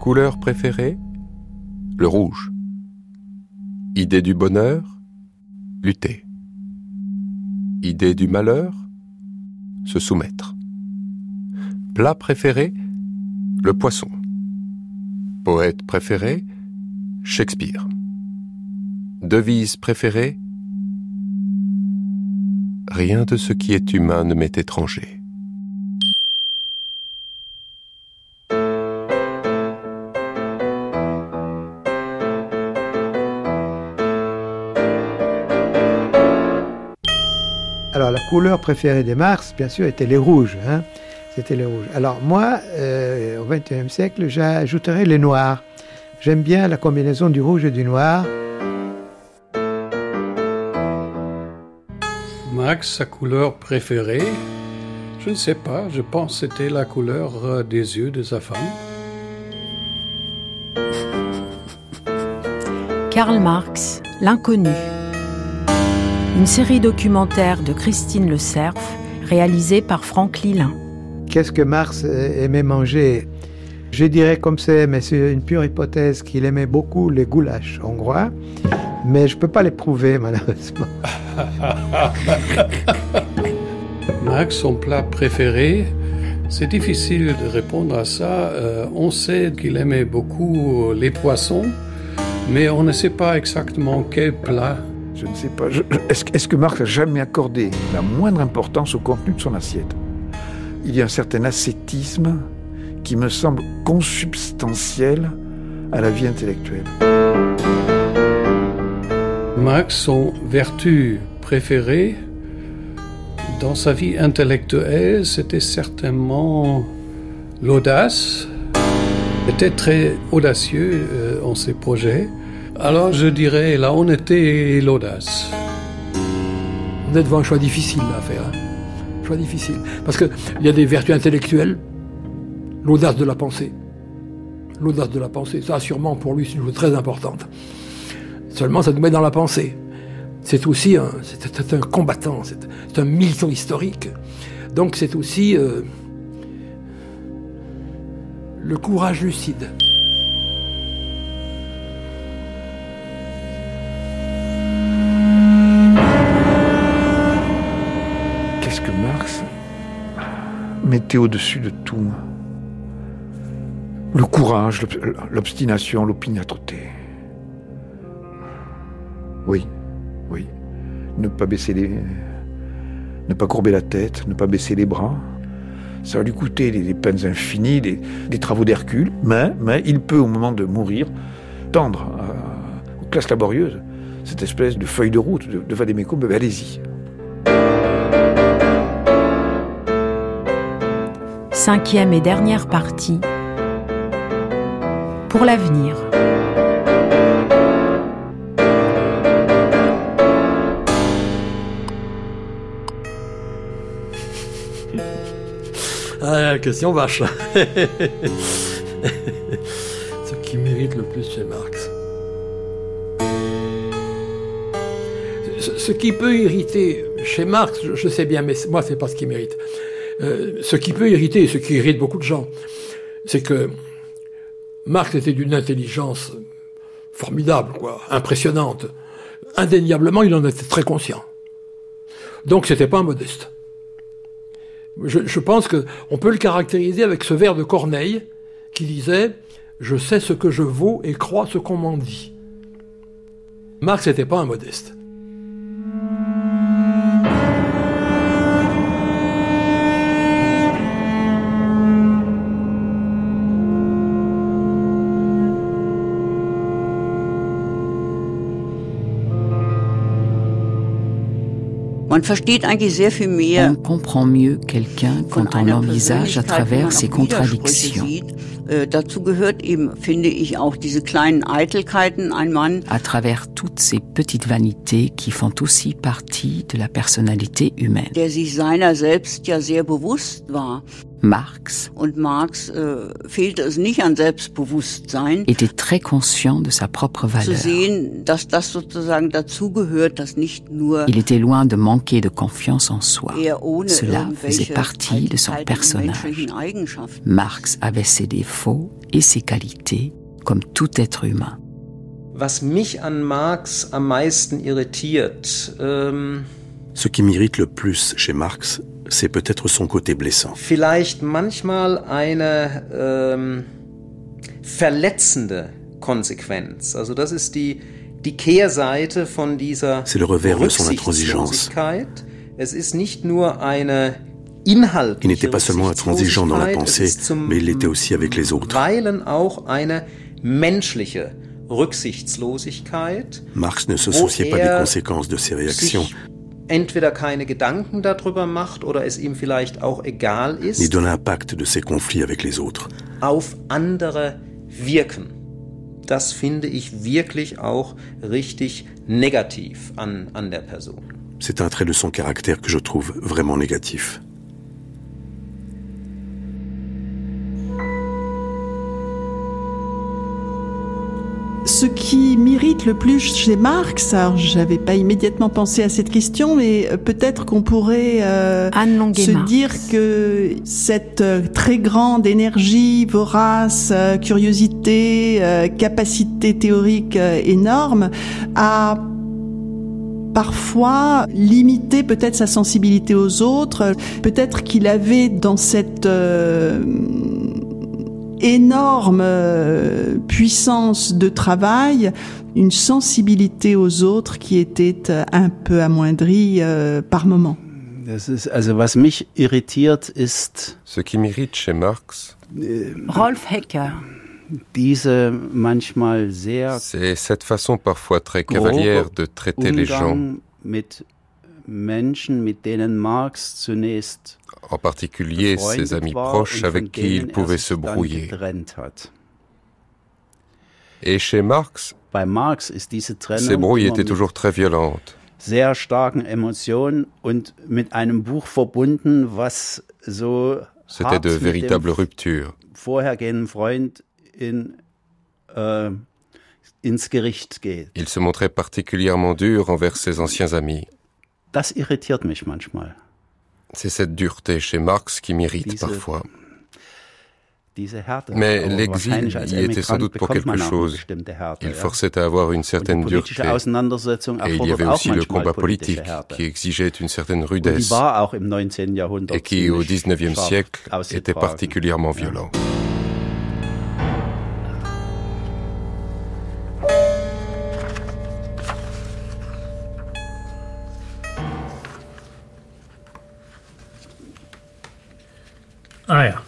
Couleur préférée? Le rouge. Idée du bonheur? Lutter. Idée du malheur? Se soumettre. Plat préféré? Le poisson. Poète préféré? Shakespeare. Devise préférée? Rien de ce qui est humain ne m'est étranger. Couleur préférée de Marx, bien sûr, était les rouges. Hein. C'était les rouges. Alors moi, euh, au XXIe siècle, j'ajouterais les noirs. J'aime bien la combinaison du rouge et du noir. Max, sa couleur préférée, je ne sais pas, je pense que c'était la couleur euh, des yeux de sa femme. Karl Marx, L'inconnu. Une série documentaire de Christine Le Cerf, réalisée par Franck Lilin. Qu'est-ce que Marx aimait manger? Je dirais comme c'est, mais c'est une pure hypothèse, qu'il aimait beaucoup les goulash hongrois, mais je ne peux pas les prouver malheureusement. Max, son plat préféré, c'est difficile de répondre à ça. Euh, on sait qu'il aimait beaucoup les poissons, mais on ne sait pas exactement quel plat. Je ne sais pas. Est-ce que Marx a jamais accordé la moindre importance au contenu de son assiette? Il y a un certain ascétisme qui me semble consubstantiel à la vie intellectuelle. Max, son vertu préférée dans sa vie intellectuelle, c'était certainement l'audace. Il était très audacieux euh, en ses projets. Alors je dirais la honnêteté et l'audace. Vous êtes devant un choix difficile à faire. Hein. choix difficile. Parce qu'il y a des vertus intellectuelles, l'audace de la pensée. L'audace de la pensée, ça sûrement pour lui c'est une chose très importante. Seulement ça nous met dans la pensée. C'est aussi un combattant, c'est un militant historique. Donc c'est aussi euh, le courage lucide. Mettait au-dessus de tout Le courage, l'obstination, l'opiniâtreté. Oui, oui. Ne pas baisser les. Ne pas courber la tête, ne pas baisser les bras. Ça va lui coûter des, peines infinies, des, travaux d'Hercule, mais, il peut, au moment de mourir, tendre aux classes laborieuses cette espèce de feuille de route de, de. Allez-y. Cinquième et dernière partie. Pour l'avenir. Ah, question vache. ce qui mérite le plus chez Marx. Ce, qui peut irriter chez Marx, je, sais bien, mais moi, c'est pas ce qui mérite. Euh, ce qui peut irriter, ce qui irrite beaucoup de gens, c'est que Marx était d'une intelligence formidable, quoi, impressionnante. Indéniablement, il en était très conscient. Donc, c'était pas un modeste. Je, pense qu'on peut le caractériser avec ce vers de Corneille qui disait Je sais ce que je vaux et crois ce qu'on m'en dit. Marx n'était pas un modeste. On comprend mieux quelqu'un quand on l'envisage à travers ses contradictions. Äh, à travers toutes ces petites vanités qui font aussi partie de la personnalité humaine. Marx äh, était très conscient de sa propre valeur. Il était loin de manquer de confiance en soi. Cela faisait partie de son personnage. Marx avait ses défauts et ses qualités, comme tout être humain. Was mich an Marx am meisten irritiert, ähm Ce qui m'irrite le plus chez Marx, c'est peut-être son côté blessant. Vielleicht manchmal eine ähm, verletzende Konsequenz. Also das ist die, die Kehrseite von dieser C'est le revers de son intransigeance. Es ist nicht nur eine inhaltliche Il n'était pas seulement intransigeant dans la pensée, mais il l'était aussi avec les autres. Marx ne se souciait pas des conséquences de ses réactions. Entweder keine Gedanken darüber macht oder es ihm vielleicht auch egal ist. Ni de l'impact de ses conflits avec les autres. Auf andere wirken. Das finde ich wirklich auch richtig negativ an, an der Person. C'est un trait de son caractère que je trouve vraiment négatif. Ce qui m'irrite le plus chez Marx, alors j'avais pas immédiatement pensé à cette question, mais euh, peut-être qu'on pourrait euh, se dire que cette euh, très grande énergie vorace, curiosité, capacité théorique énorme a parfois limité peut-être sa sensibilité aux autres, peut-être qu'il avait dans cette énorme euh, puissance de travail, une sensibilité aux autres qui était euh, un peu amoindrie euh, par moment. also was mich irritiert ist. Ce qui m'irrite chez Marx. Rolf Hecker. Diese manchmal sehr. C'est cette façon parfois très cavalière de traiter les gens. Mit Menschen, mit denen Marx zunächst en particulier ses amis proches avec qui il pouvait se brouiller. Et chez Marx, ces brouilles étaient toujours très violentes. sehr starken Emotionen und mit einem Buch verbunden, was so C'était de véritables ruptures. vorhergehenden Freund in, äh, ins Gericht geht. Il se montrait particulièrement dur envers ses anciens amis. Das irritiert mich manchmal. C'est cette dureté chez Marx qui m'irrite parfois. Mais l'exil y était sans doute pour quelque chose. Il forçait à avoir une certaine dureté. Et il y avait aussi le combat politique qui exigeait une certaine rudesse et qui, au XIXe siècle, était particulièrement violent. Ah ja.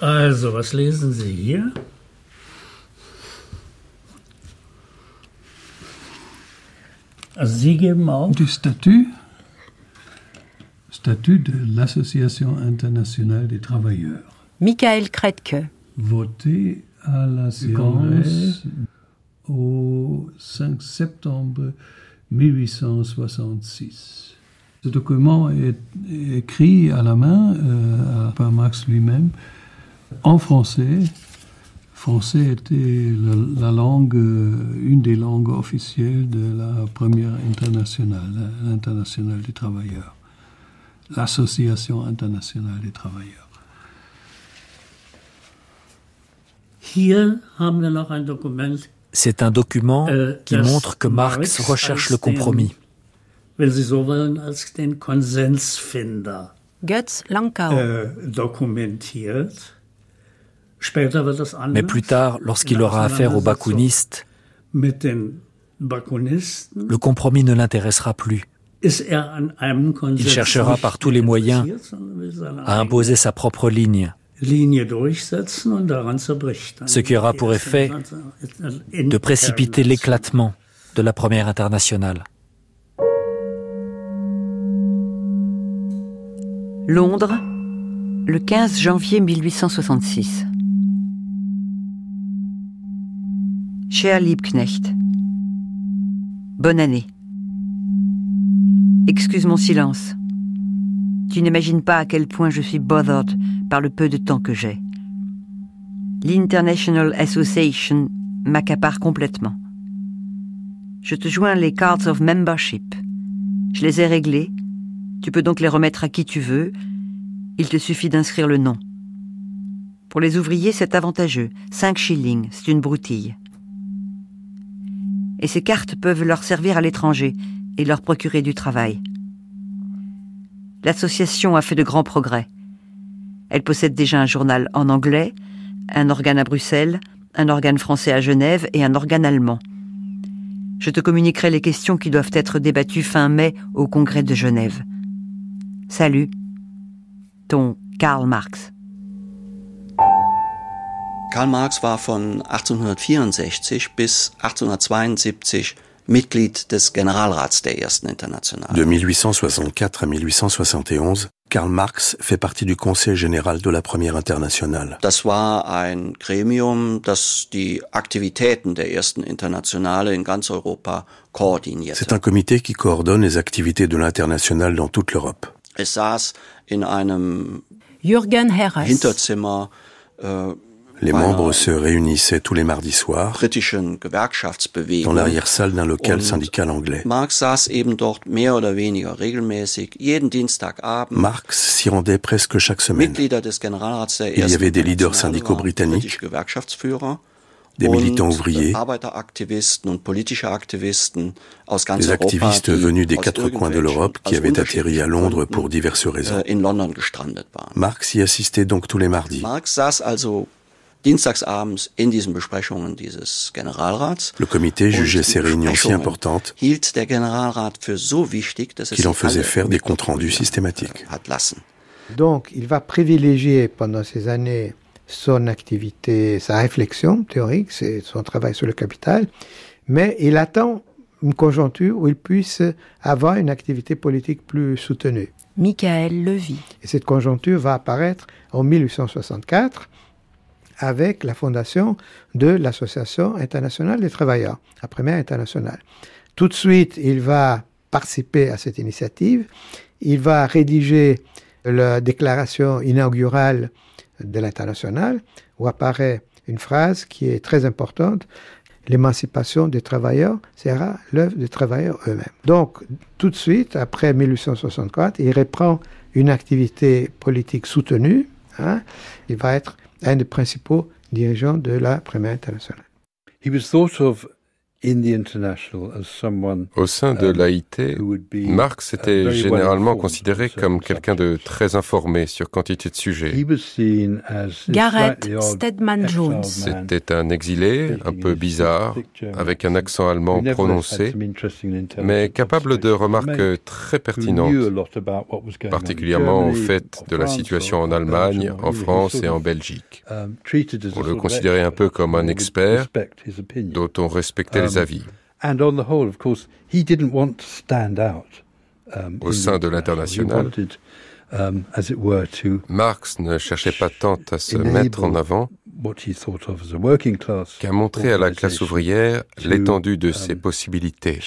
Also, was lesen Sie hier? Also Sie geben auch du Statut, Statut de l'Association internationale des travailleurs. Michael Kretke. Voté à la séance au 5 septembre 1866. Ce document est écrit à la main euh, par Marx lui-même en français. Français était la, langue, euh, une des langues officielles de la première internationale, l'internationale des travailleurs, l'association internationale des travailleurs. Hier haben wir noch ein Dokument c'est un document euh, qui montre que Marx recherche le compromis. Götz Lankau. Äh, Mais plus tard, lorsqu'il aura affaire aux bakunistes, le compromis ne l'intéressera plus. Er Il cherchera par tous les moyens à imposer sa propre ligne ce qui aura pour effet de précipiter l'éclatement de la première internationale. Londres, le 15 janvier 1866. Cher Liebknecht, Bonne année. Excuse mon silence. Tu n'imagines pas à quel point je suis bothered par le peu de temps que j'ai. L'International Association m'accapare complètement. Je te joins les cards of membership. Je les ai réglés. Tu peux donc les remettre à qui tu veux. Il te suffit d'inscrire le nom. Pour les ouvriers, c'est avantageux. 5 shillings, c'est une broutille. Et ces cartes peuvent leur servir à l'étranger et leur procurer du travail. L'association a fait de grands progrès. Elle possède déjà un journal en anglais, un organe à Bruxelles, un organe français à Genève et un organe allemand. Je te communiquerai les questions qui doivent être débattues fin mai au congrès de Genève. Salut, ton Karl Marx. Karl Marx war von 1864 bis 1872 Mitglied des Generalrats der Ersten Internationale. De 1864 à 1871, Karl Marx fait partie du Conseil général de la Première Internationale. Das war ein Gremium, das die Aktivitäten der Ersten Internationale in ganz Europa koordinierte. C'est un comité qui coordonne les activités de l'Internationale dans toute l'Europe. Es saß in einem Jürgen Herres. Hinterzimmer äh, les membres se réunissaient tous les mardis soirs dans l'arrière-salle d'un local syndical anglais. Marx s'y rendait presque chaque semaine. Il y avait des leaders syndicaux britanniques, des militants ouvriers, des activistes venus des quatre coins de l'Europe qui avaient atterri à Londres pour diverses raisons. Marx y assistait donc tous les mardis. Dienstagsabends in diesen Besprechungen dieses Generalrats. Le comité jugeait ces réunions si importantes hielt der Generalrat für so wichtig, dass qu'il en faisait faire des comptes rendus systématiques. Hat lassen. Donc, il va privilégier pendant ces années son activité, sa réflexion théorique, c'est son travail sur le capital, mais il attend une conjoncture où il puisse avoir une activité politique plus soutenue. Michael Levy. Et cette conjoncture va apparaître en 1864 avec la fondation de l'Association internationale des travailleurs, la première internationale. Tout de suite, il va participer à cette initiative. Il va rédiger la déclaration inaugurale de l'international où apparaît une phrase qui est très importante. L'émancipation des travailleurs sera l'œuvre des travailleurs eux-mêmes. Donc, tout de suite, après 1864, il reprend une activité politique soutenue. Hein. Il va être un des principaux dirigeants de la Première Internationale. He was thought of Au sein de uh, l'AIT, Marx était généralement considéré comme quelqu'un de très informé sur quantité de sujets. Garrett Stedman Jones. C'était un exilé, un peu bizarre, avec un accent allemand prononcé, mais capable de remarques très pertinentes, particulièrement au fait de la situation en Allemagne, en France et en Belgique. Um, on le considérait un peu comme un expert dont on respectait les avis. Au sein de l'international, um, Marx ne cherchait pas tant à se mettre en avant qu'à montrer à la classe ouvrière l'étendue de ses um, possibilités,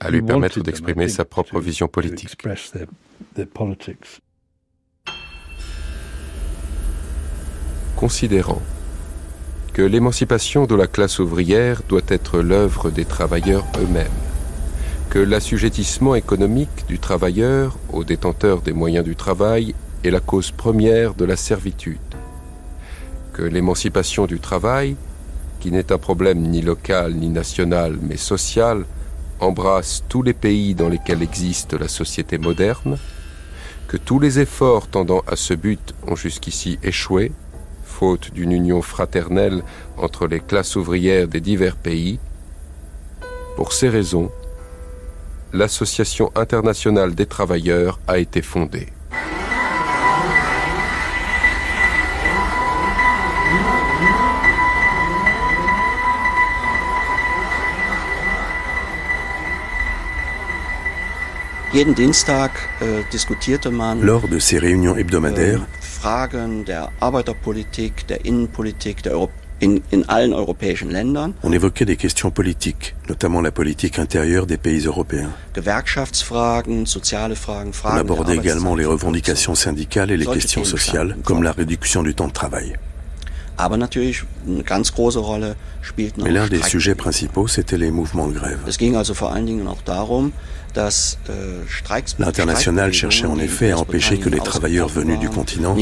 à lui permettre d'exprimer sa propre vision politique. Considérant que l'émancipation de la classe ouvrière doit être l'œuvre des travailleurs eux-mêmes, que l'assujettissement économique du travailleur aux détenteurs des moyens du travail est la cause première de la servitude, que l'émancipation du travail, qui n'est un problème ni local ni national mais social, embrasse tous les pays dans lesquels existe la société moderne, que tous les efforts tendant à ce but ont jusqu'ici échoué, faute d'une union fraternelle entre les classes ouvrières des divers pays. Pour ces raisons, l'Association internationale des travailleurs a été fondée. Äh, Lors de ces réunions hebdomadaires, Fragen der Arbeiterpolitik, der Innenpolitik, der On évoquait des questions politiques, notamment la politique intérieure des pays européens. On abordait également les revendications syndicales et les questions sociales, comme la réduction du temps de travail. Mais l'un des sujets principaux, c'était les mouvements de grève. L'international cherchait en effet à empêcher que les travailleurs venus du continent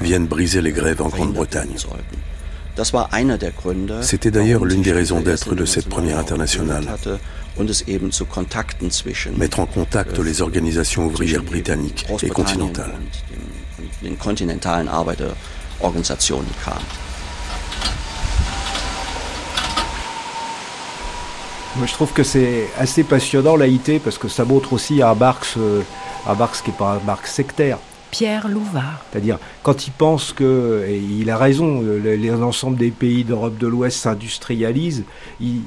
viennent briser les grèves en Grande-Bretagne. C'était d'ailleurs l'une des raisons d'être de cette première internationale. Mettre en contact les organisations ouvrières britanniques et continentales. Moi, je trouve que c'est assez passionnant l'AIT parce que ça montre aussi un Marx, euh, un Marx qui n'est pas un Marx sectaire. Pierre Louvard. C'est-à-dire, quand il pense que, et il a raison, l'ensemble des pays d'Europe de l'Ouest s'industrialisent, il,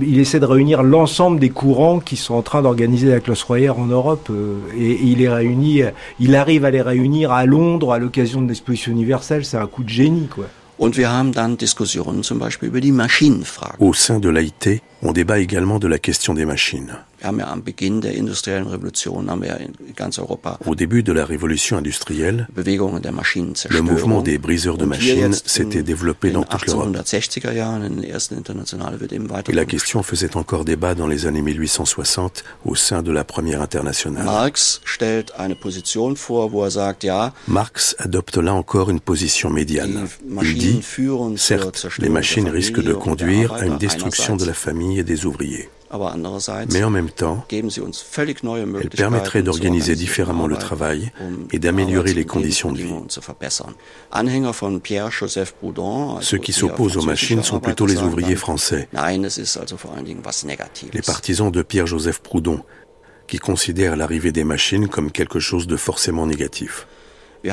il, essaie de réunir l'ensemble des courants qui sont en train d'organiser la classe royale en Europe euh, et, il les réunit, il arrive à les réunir à Londres à l'occasion de l'exposition universelle, c'est un coup de génie quoi. Und wir haben dann Diskussionen zum Beispiel über die Maschinenfrage. Au sein de l'AIT, on débat également de la question des machines. Au début de la révolution industrielle, le mouvement des briseurs de machines s'était développé dans toute l'Europe. Et la question faisait encore débat dans les années 1860 au sein de la première internationale. Marx adopte là encore une position médiane. Il dit, certes, les machines risquent de conduire à une destruction de la famille et des ouvriers. Mais en même temps, elle permettrait d'organiser différemment le travail um et d'améliorer les conditions de vie. Ceux qui s'opposent aux machines sont plutôt les ouvriers français, les partisans de Pierre-Joseph Proudhon, qui considèrent l'arrivée des machines comme quelque chose de forcément négatif. Il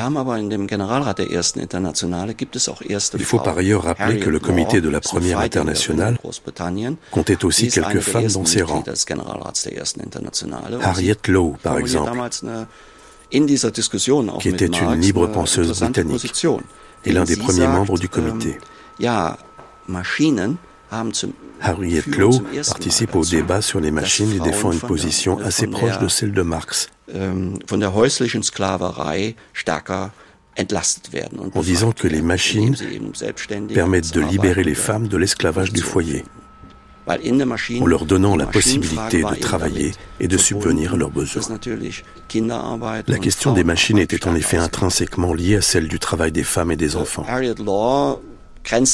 faut par ailleurs rappeler que le comité de la première internationale comptait aussi quelques femmes dans ses rangs. Harriet Lowe, par exemple, qui était une libre penseuse britannique. Et l'un des premiers membres du comité. Harriet Lowe participe au débat sur les machines et défend une position assez proche de celle de Marx. Ähm, en disant que les machines permettent de libérer les femmes de l'esclavage du foyer, en leur donnant la possibilité de travailler et de subvenir à leurs besoins. La question des machines était en effet intrinsèquement liée à celle du travail des femmes et des enfants. En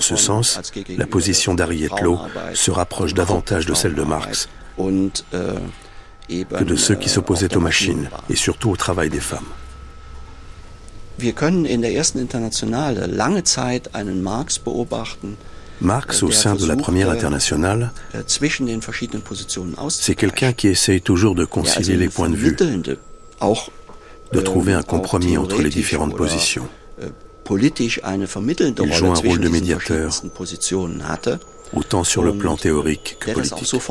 ce sens, la position d'Harriet Lowe se rapproche davantage de celle de Marx äh, que de ceux qui s'opposaient aux machines et surtout au travail des femmes. Marx, au sein de la première internationale, äh, c'est quelqu'un qui essaye toujours de concilier les points de vue, de trouver un compromis entre les différentes positions. Äh, il joue un rôle de médiateur, autant sur le plan théorique que politique.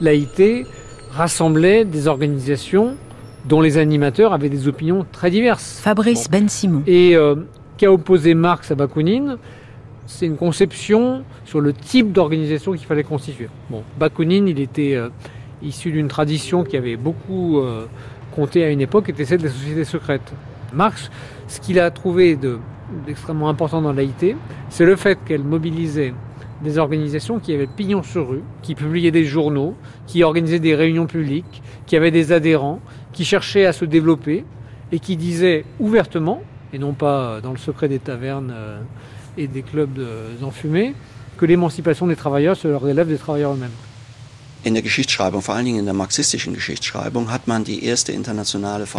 L'AIT rassemblait des organisations dont les animateurs avaient des opinions très diverses. Fabrice Ben Simon. Et euh, qu'a opposé Marx à Bakounine, c'est une conception sur le type d'organisation qu'il fallait constituer. Bon, Bakounine, il était euh, issu d'une tradition qui avait beaucoup euh, compté à une époque, était celle des sociétés secrètes. Marx, ce qu'il a trouvé d'extrêmement important dans l'AIT, c'est le fait qu'elle mobilisait des organisations qui avaient pignon sur rue, qui publiaient des journaux, qui organisaient des réunions publiques, qui avaient des adhérents, qui cherchaient à se développer et qui disaient ouvertement, et non pas dans le secret des tavernes euh, et des clubs d'enfumés, que l'émancipation des travailleurs se relève des travailleurs eux-mêmes.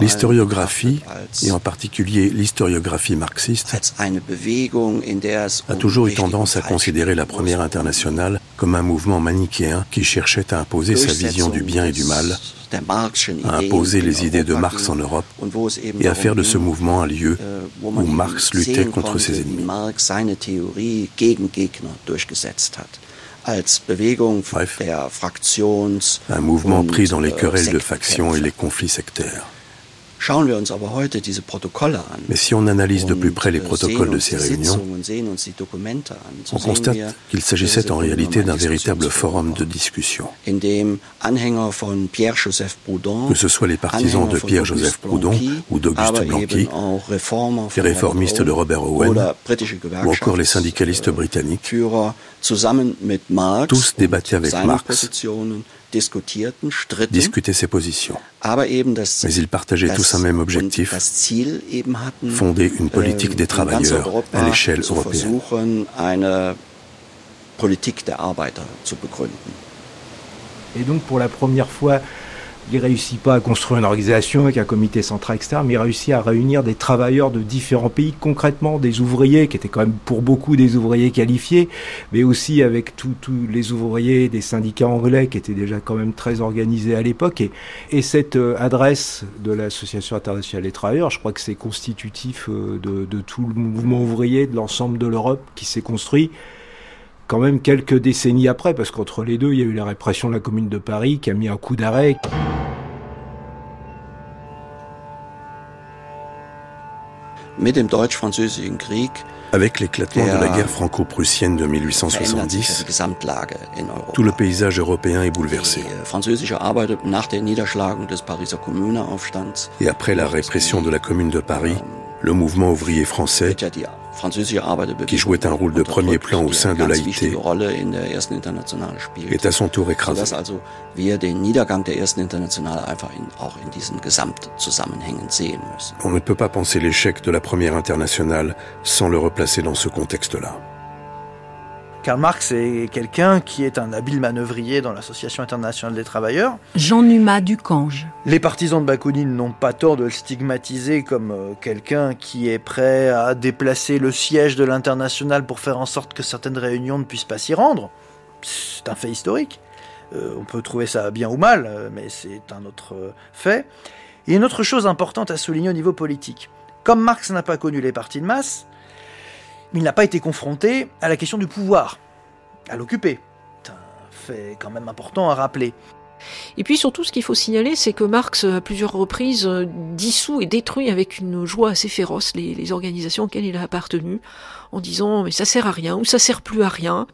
L'historiographie, et en particulier l'historiographie marxiste, a toujours eu tendance à considérer la première internationale comme un mouvement manichéen qui cherchait à imposer sa vision du bien et du mal, à imposer les idées de Marx en Europe et à faire de ce mouvement un lieu äh, où Marx luttait contre ses ennemis. Bref, un mouvement pris dans les querelles de factions et les conflits sectaires. Mais si on analyse de plus près les protocoles de ces réunions, on constate qu'il s'agissait en réalité d'un véritable forum de discussion. Que ce soit les partisans de Pierre-Joseph Proudhon ou d'Auguste Blanqui, les réformistes de Robert Owen, ou encore les syndicalistes britanniques, tous débattaient avec Marx discuter ses positions. Mais ils partageaient tous un même objectif, fonder une politique äh, des travailleurs à l'échelle européenne. Et donc pour la première fois, il réussit pas à construire une organisation avec un comité central, etc., mais il réussit à réunir des travailleurs de différents pays, concrètement des ouvriers, qui étaient quand même pour beaucoup des ouvriers qualifiés, mais aussi avec tous les ouvriers des syndicats anglais qui étaient déjà quand même très organisés à l'époque. Et, et, cette euh, adresse de l'Association internationale des travailleurs, je crois que c'est constitutif euh, de, de tout le mouvement ouvrier de l'ensemble de l'Europe qui s'est construit quand même quelques décennies après, parce qu'entre les deux, il y a eu la répression de la Commune de Paris qui a mis un coup d'arrêt. Avec l'éclatement de la guerre franco-prussienne de 1870, tout le paysage européen est bouleversé. Et après la répression de la Commune de Paris, le mouvement ouvrier français qui jouait un rôle de premier plan au sein de l'AIT, est à son tour écrasé. On ne peut pas penser l'échec de la première internationale sans le replacer dans ce contexte-là. Karl Marx est quelqu'un qui est un habile manœuvrier dans l'Association internationale des travailleurs. Jean Numa Ducange. Les partisans de Bakounine n'ont pas tort de le stigmatiser comme euh, quelqu'un qui est prêt à déplacer le siège de l'international pour faire en sorte que certaines réunions ne puissent pas s'y rendre. C'est un fait historique. Euh, on peut trouver ça bien ou mal, euh, mais c'est un autre fait. Et une autre chose importante à souligner au niveau politique. Comme Marx n'a pas connu les partis de masse, il n'a pas été confronté à la question du pouvoir, à l'occuper. C'est un fait quand même important à rappeler. Et puis surtout, ce qu'il faut signaler, c'est que Marx, à plusieurs reprises, dissout et détruit avec une joie assez féroce les, organisations auxquelles il a appartenu, en disant mais ça sert à rien ou ça sert plus à rien.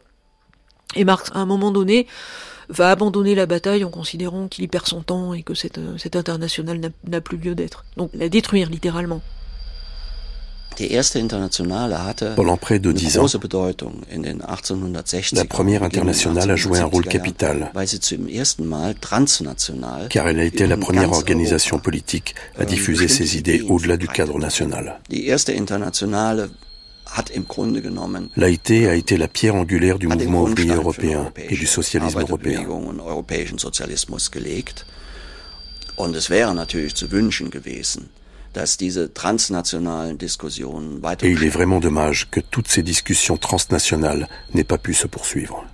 Et Marx, à un moment donné, va abandonner la bataille en considérant qu'il y perd son temps et que cette, cette internationale n'a plus lieu d'être. Donc la détruire littéralement. Pendant près de dix ans, la première internationale a joué un rôle capital, car elle a été la première organisation politique à diffuser ses idées au-delà du cadre national. L'AIT a été la pierre angulaire du mouvement ouvrier européen et du socialisme européen. Et il est vraiment dommage que toutes ces discussions transnationales n'aient pas pu se poursuivre.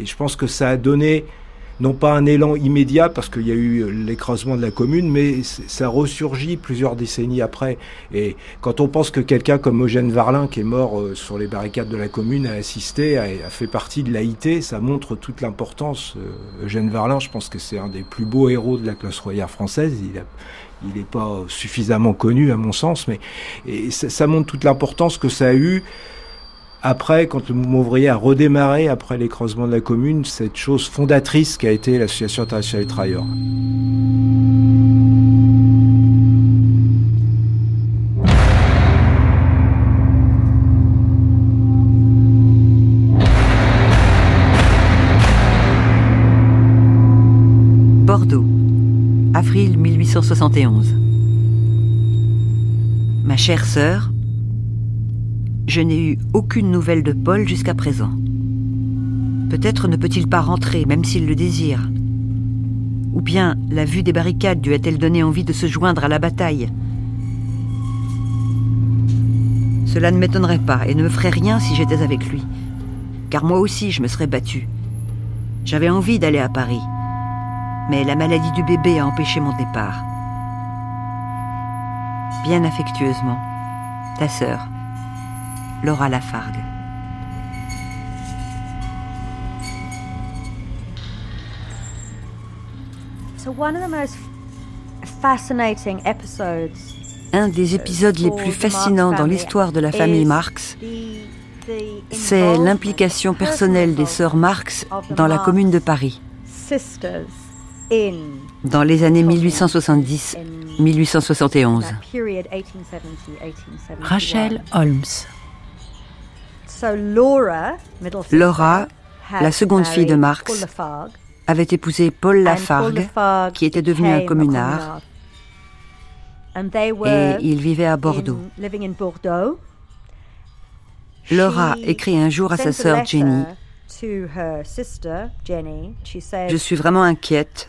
Et je pense que ça a donné non pas un élan immédiat parce qu'il y a eu l'écrasement de la commune, mais ça ressurgit plusieurs décennies après. Et quand on pense que quelqu'un comme Eugène Varlin, qui est mort euh, sur les barricades de la commune, a assisté, a, fait partie de l'AIT, ça montre toute l'importance. Euh, Eugène Varlin, je pense que c'est un des plus beaux héros de la classe royale française. Il a, il n'est pas suffisamment connu à mon sens, mais ça, montre toute l'importance que ça a eu après, quand le mouvement ouvrier a redémarré après l'écrasement de la commune, cette chose fondatrice qu'a été l'Association internationale des travailleurs. Avril 1871. Ma chère sœur, je n'ai eu aucune nouvelle de Paul jusqu'à présent. Peut-être ne peut-il pas rentrer, même s'il le désire. Ou bien la vue des barricades lui a-t-elle donné envie de se joindre à la bataille? Cela ne m'étonnerait pas et ne me ferait rien si j'étais avec lui. Car moi aussi, je me serais battue. J'avais envie d'aller à Paris. Mais la maladie du bébé a empêché mon départ. Bien affectueusement, ta sœur. Laura Lafargue. Un des épisodes les plus fascinants dans l'histoire de la famille Marx, c'est l'implication personnelle des sœurs Marx dans la Commune de Paris. Dans les années 1870-1871. Rachel Holmes. Laura, la seconde fille de Marx, avait épousé Paul Lafargue, qui était devenu un communard, et il vivait à Bordeaux. Laura écrit un jour à sa sœur Jenny je suis vraiment inquiète.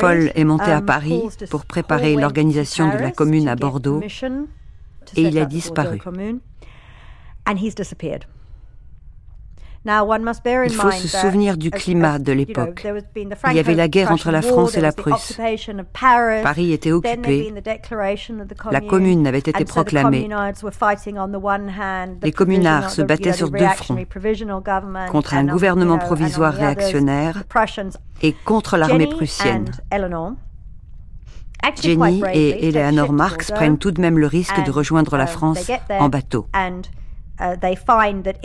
Paul est monté à um, Paris pour préparer l'organisation de la commune à Bordeaux. et il a disparu. Il faut se souvenir du climat de l'époque. Il y avait la guerre entre la France et la Prusse. Paris était occupé. La commune avait été proclamée. Les communards se battaient sur deux fronts, contre un gouvernement provisoire réactionnaire et contre l'armée prussienne. Jenny et Eleanor Marx prennent tout de même le risque de rejoindre la um, France en bateau. Uh,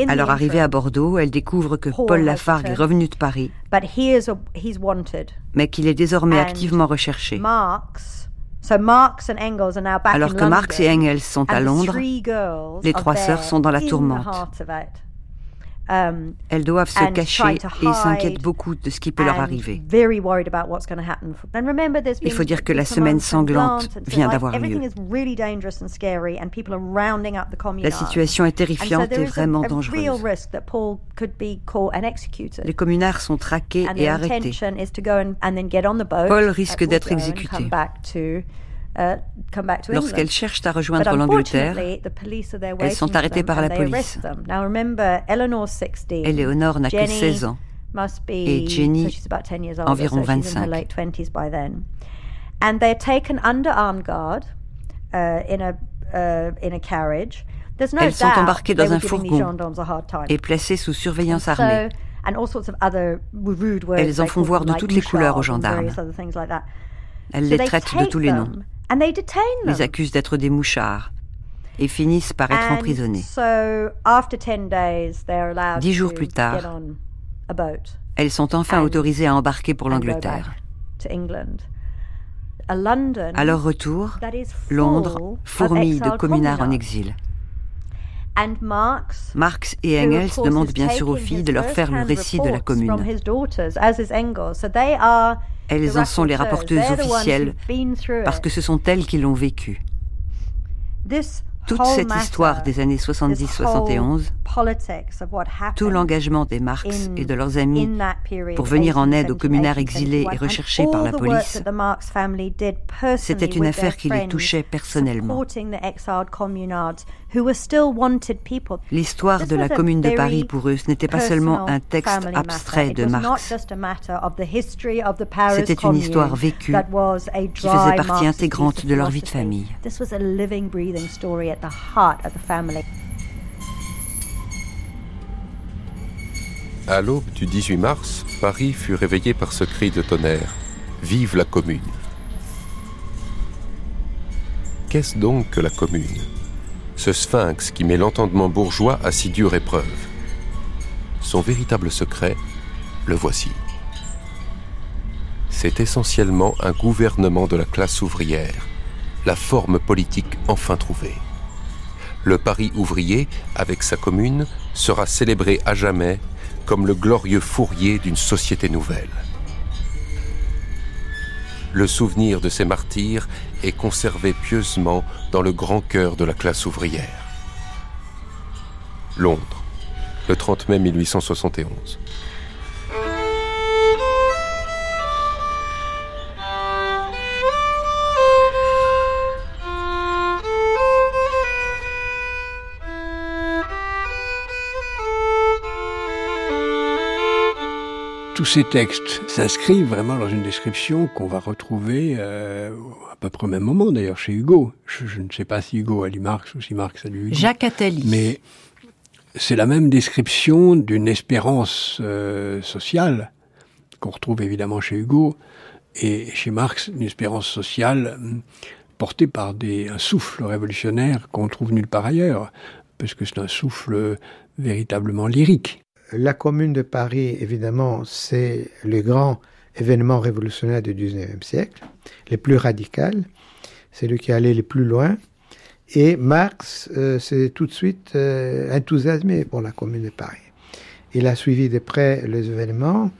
à leur arrivée à Bordeaux, elle découvre que Paul Lafargue est revenu de Paris, mais qu'il est désormais activement recherché. Alors que Marx et Engels sont à Londres, les trois sœurs sont dans la tourmente. Um, Elles doivent se cacher et s'inquiètent beaucoup de ce qui peut leur arriver. Il faut dire que la semaine sanglante vient d'avoir lieu. La situation est terrifiante et vraiment dangereuse. Les communards sont traqués et arrêtés. Paul risque d'être exécuté. Uh, Lorsqu'elles cherchent à rejoindre l'Angleterre, elles sont arrêtées par la police. Eleanor n'a que 16 ans. et Jenny environ 25. Elles sont embarquées dans un fourgon et placées sous surveillance armée. Elles en font voir de toutes les couleurs aux gendarmes. Elles les traitent de tous les noms les accusent d'être des mouchards et finissent par être emprisonnés. Dix jours plus tard, elles sont enfin autorisées à embarquer pour l'Angleterre. À leur retour, Londres fourmille de communards en exil. Marx et Engels demandent bien sûr aux filles de leur faire le récit de la commune. Elles en sont les rapporteuses officielles parce que ce sont elles qui l'ont vécu. Toute cette histoire des années 70-71, tout l'engagement des Marx et de leurs amis pour venir en aide aux communards exilés et recherchés par la police, c'était une affaire qui les touchait personnellement. L'histoire de la Commune de Paris pour eux, ce n'était pas seulement un texte abstrait de Marx. C'était une histoire vécue qui faisait partie intégrante de leur vie de famille. À l'aube du 18 mars, Paris fut réveillé par ce cri de tonnerre. Vive la Commune. Qu'est-ce donc que la Commune? Ce sphinx qui met l'entendement bourgeois à si dure épreuve. Son véritable secret, le voici. C'est essentiellement un gouvernement de la classe ouvrière, la forme politique enfin trouvée. Le Paris ouvrier, avec sa commune, sera célébré à jamais comme le glorieux fourrier d'une société nouvelle. Le souvenir de ces martyrs est conservé pieusement dans le grand cœur de la classe ouvrière. Londres, le 30 mai 1871. Tous ces textes s'inscrivent vraiment dans une description qu'on va retrouver euh, à peu près au même moment d'ailleurs chez Hugo. Je, ne sais pas si Hugo a lu Marx ou si Marx a lu Hugo. Jacques Attali. Mais c'est la même description d'une espérance euh, sociale qu'on retrouve évidemment chez Hugo et chez Marx, une espérance sociale hum, portée par des, un souffle révolutionnaire qu'on trouve nulle part ailleurs, parce que c'est un souffle véritablement lyrique. La Commune de Paris, évidemment, c'est le grand événement révolutionnaire du XIXe siècle, le plus radical, c'est lui qui est allé le plus loin. Et Marx euh, s'est tout de suite euh, enthousiasmé pour la Commune de Paris. Il a suivi de près les événements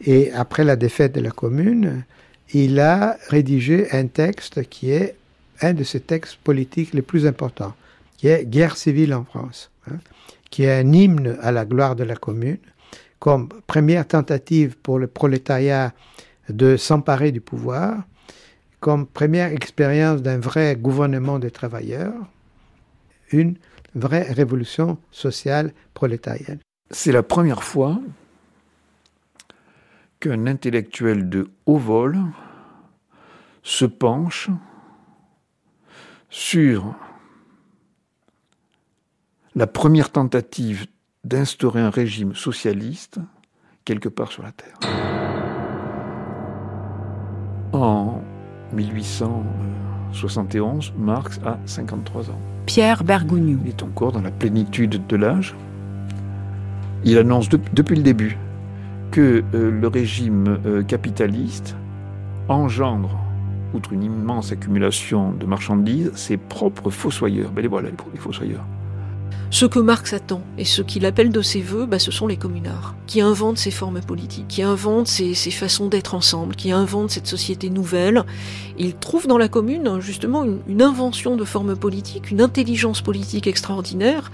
et après la défaite de la Commune, il a rédigé un texte qui est un de ses textes politiques les plus importants, qui est Guerre civile en France, hein, qui est un hymne à la gloire de la Commune, comme première tentative pour le prolétariat de s'emparer du pouvoir, comme première expérience d'un vrai gouvernement des travailleurs, une vraie révolution sociale prolétarienne. C'est la première fois qu'un intellectuel de haut vol se penche sur la première tentative d'instaurer un régime socialiste quelque part sur la Terre. En 1871, Marx a 53 ans. Pierre Bergogneau. Il est encore dans la plénitude de l'âge. Il annonce depuis le début que euh, le régime euh, capitaliste engendre, outre une immense accumulation de marchandises, ses propres fossoyeurs. Mais les voilà, les fossoyeurs. Ce que Marx attend et ce qu'il appelle de ses voeux, bah, ce sont les communards, qui inventent ces formes politiques, qui inventent ces, façons d'être ensemble, qui inventent cette société nouvelle. Il trouve dans la commune justement une, une invention de formes politiques, une intelligence politique extraordinaire,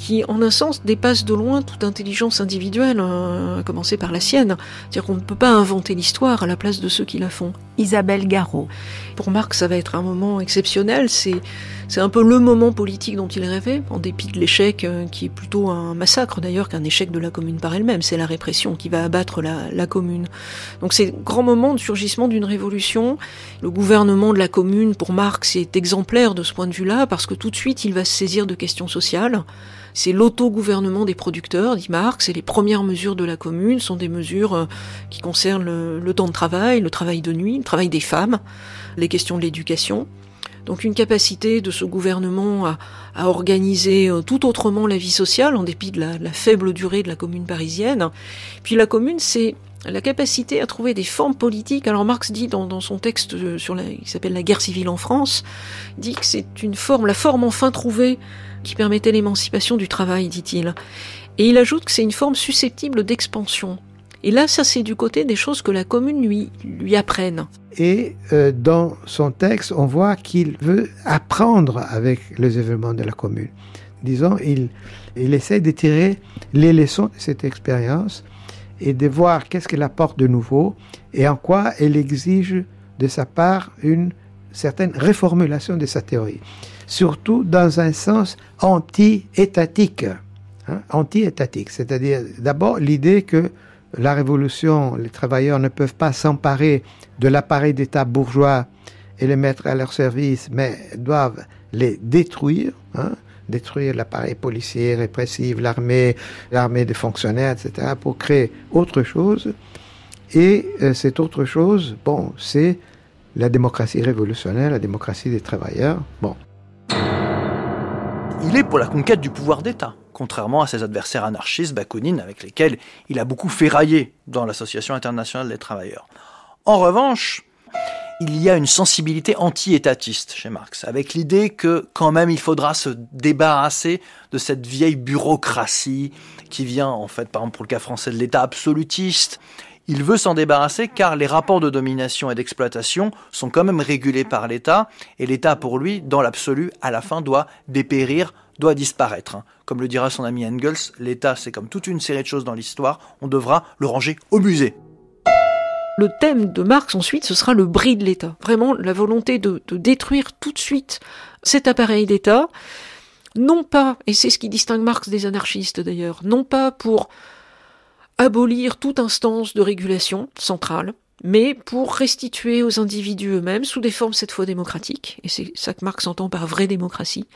qui, en un sens, dépasse de loin toute intelligence individuelle, hein, à commencer par la sienne. C'est-à-dire qu'on ne peut pas inventer l'histoire à la place de ceux qui la font. Isabelle Garot. Pour Marx, ça va être un moment exceptionnel. C'est, c'est un peu le moment politique dont il rêvait, en dépit de l'échec, euh, qui est plutôt un massacre d'ailleurs qu'un échec de la commune par elle-même. C'est la répression qui va abattre la, commune. Donc c'est grand moment de surgissement d'une révolution. Le gouvernement de la commune, pour Marx, est exemplaire de ce point de vue-là, parce que tout de suite, il va se saisir de questions sociales. C'est l'autogouvernement des producteurs, dit Marx, et les premières mesures de la commune sont des mesures euh, qui concernent le, temps de travail, le travail de nuit, le travail des femmes, les questions de l'éducation. Donc une capacité de ce gouvernement à, organiser euh, tout autrement la vie sociale, en dépit de la, faible durée de la commune parisienne. Puis la commune, c'est la capacité à trouver des formes politiques. Alors Marx dit dans, son texte euh, sur la, qui s'appelle La guerre civile en France, dit que c'est une forme, la forme enfin trouvée qui permettait l'émancipation du travail, dit-il. Et il ajoute que c'est une forme susceptible d'expansion. Et là, ça c'est du côté des choses que la commune lui, lui apprenne. Et euh, dans son texte, on voit qu'il veut apprendre avec les événements de la commune. Disons, il, il essaie de tirer les leçons de cette expérience et de voir qu'est-ce qu'elle apporte de nouveau et en quoi elle exige de sa part une certaine réformulation de sa théorie surtout dans un sens anti-étatique. Hein, anti-étatique, c'est-à-dire d'abord l'idée que la révolution, les travailleurs ne peuvent pas s'emparer de l'appareil d'État bourgeois et les mettre à leur service, mais doivent les détruire, hein, détruire l'appareil policier, répressif, l'armée, l'armée des fonctionnaires, etc., pour créer autre chose. Et euh, cette autre chose, bon, c'est la démocratie révolutionnaire, la démocratie des travailleurs. Bon, il est pour la conquête du pouvoir d'État, contrairement à ses adversaires anarchistes, Bakounine, avec lesquels il a beaucoup ferraillé dans l'Association internationale des travailleurs. En revanche, il y a une sensibilité anti-étatiste chez Marx, avec l'idée que quand même il faudra se débarrasser de cette vieille bureaucratie qui vient, en fait, par exemple pour le cas français, de l'État absolutiste, il veut s'en débarrasser car les rapports de domination et d'exploitation sont quand même régulés par l'État et l'État pour lui, dans l'absolu, à la fin doit dépérir, doit disparaître. Hein. Comme le dira son ami Engels, l'État c'est comme toute une série de choses dans l'histoire, on devra le ranger au musée. Le thème de Marx ensuite, ce sera le bris de l'État. Vraiment la volonté de, de détruire tout de suite cet appareil d'État, non pas, et c'est ce qui distingue Marx des anarchistes d'ailleurs, non pas pour abolir toute instance de régulation centrale, mais pour restituer aux individus eux-mêmes, sous des formes cette fois démocratiques, et c'est ça que Marx entend par vraie démocratie,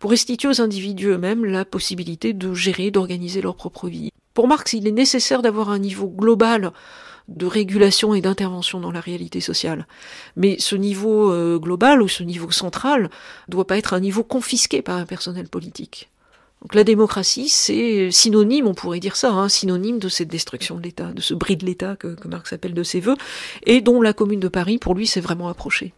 pour restituer aux individus eux-mêmes la possibilité de gérer, d'organiser leur propre vie. Pour Marx, il est nécessaire d'avoir un niveau global de régulation et d'intervention dans la réalité sociale. Mais ce niveau euh, global ou ce niveau central doit pas être un niveau confisqué par un personnel politique. Donc la démocratie, c'est synonyme, on pourrait dire ça, hein, synonyme de cette destruction de l'État, de ce bris de l'État que, Marx appelle de ses voeux, et dont la Commune de Paris, pour lui, s'est vraiment approchée.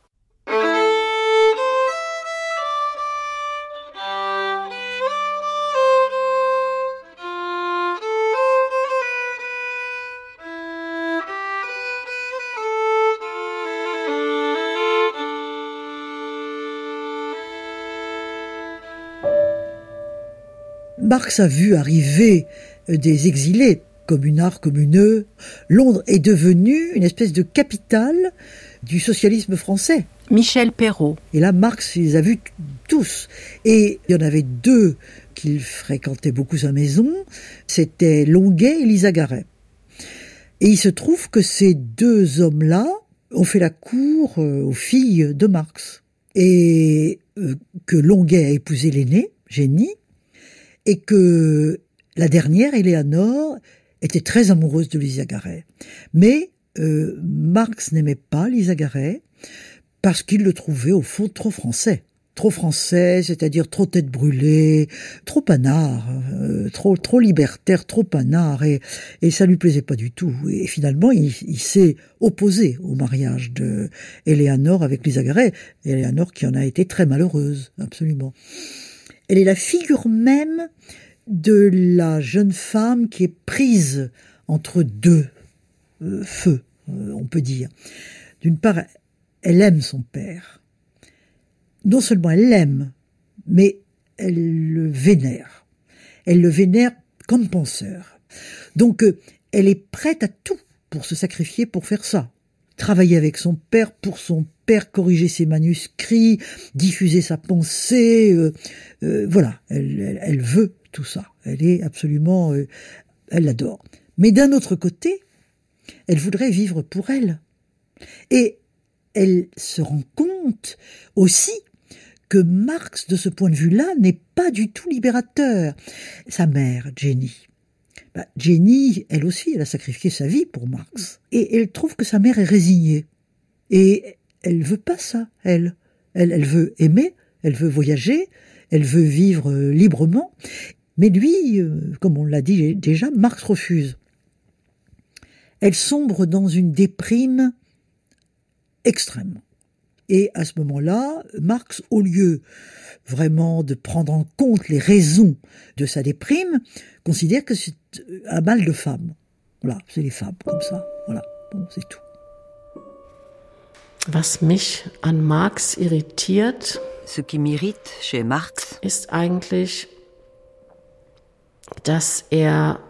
Marx a vu arriver euh, des exilés communards, communeux. Londres est devenue une espèce de capitale du socialisme français. Michel Perrault. Et là, Marx les a vus tous. Et il y en avait deux qu'il fréquentait beaucoup sa maison. C'était Longuet et Lisa. Et il se trouve que ces deux hommes-là ont fait la cour euh, aux filles de Marx. Et euh, que Longuet a épousé l'aîné, Génie, et que la dernière, Eleanor, était très amoureuse de Lisa Garet. Mais euh, Marx n'aimait pas Lisa Garet parce qu'il le trouvait au fond trop français. Trop français, c'est-à-dire trop tête brûlée, trop panard, euh, trop trop libertaire, trop panard, et, et ça lui plaisait pas du tout. Et finalement, il, il s'est opposé au mariage de Eleanor avec Lisa Garet. Eleanor qui en a été très malheureuse, absolument. Elle est la figure même de la jeune femme qui est prise entre deux euh, feux, euh, on peut dire. D'une part, elle aime son père. Non seulement elle l'aime, mais elle le vénère. Elle le vénère comme penseur. Donc, euh, elle est prête à tout pour se sacrifier pour faire ça. Travailler avec son père pour son père, corriger ses manuscrits, diffuser sa pensée. Euh, euh, voilà, elle, veut tout ça. Elle est absolument, euh, elle l'adore. Mais d'un autre côté, elle voudrait vivre pour elle. Et elle se rend compte aussi que Marx, de ce point de vue-là, n'est pas du tout libérateur. Sa mère, Jenny. Bah, Jenny, elle aussi, elle a sacrifié sa vie pour Marx. Et elle trouve que sa mère est résignée. Et elle veut pas ça, elle. Elle, elle veut aimer, elle veut voyager, elle veut vivre euh, librement. Mais lui, euh, comme on l'a dit déjà, Marx refuse. Elle sombre dans une déprime extrême. Et à ce moment-là, Marx, au lieu vraiment de prendre en compte les raisons de sa déprime, considère que c'est un mal de femme. Voilà, c'est les femmes comme ça. Voilà, bon, c'est tout. Was mich an Marx irritiert, ist eigentlich, dass er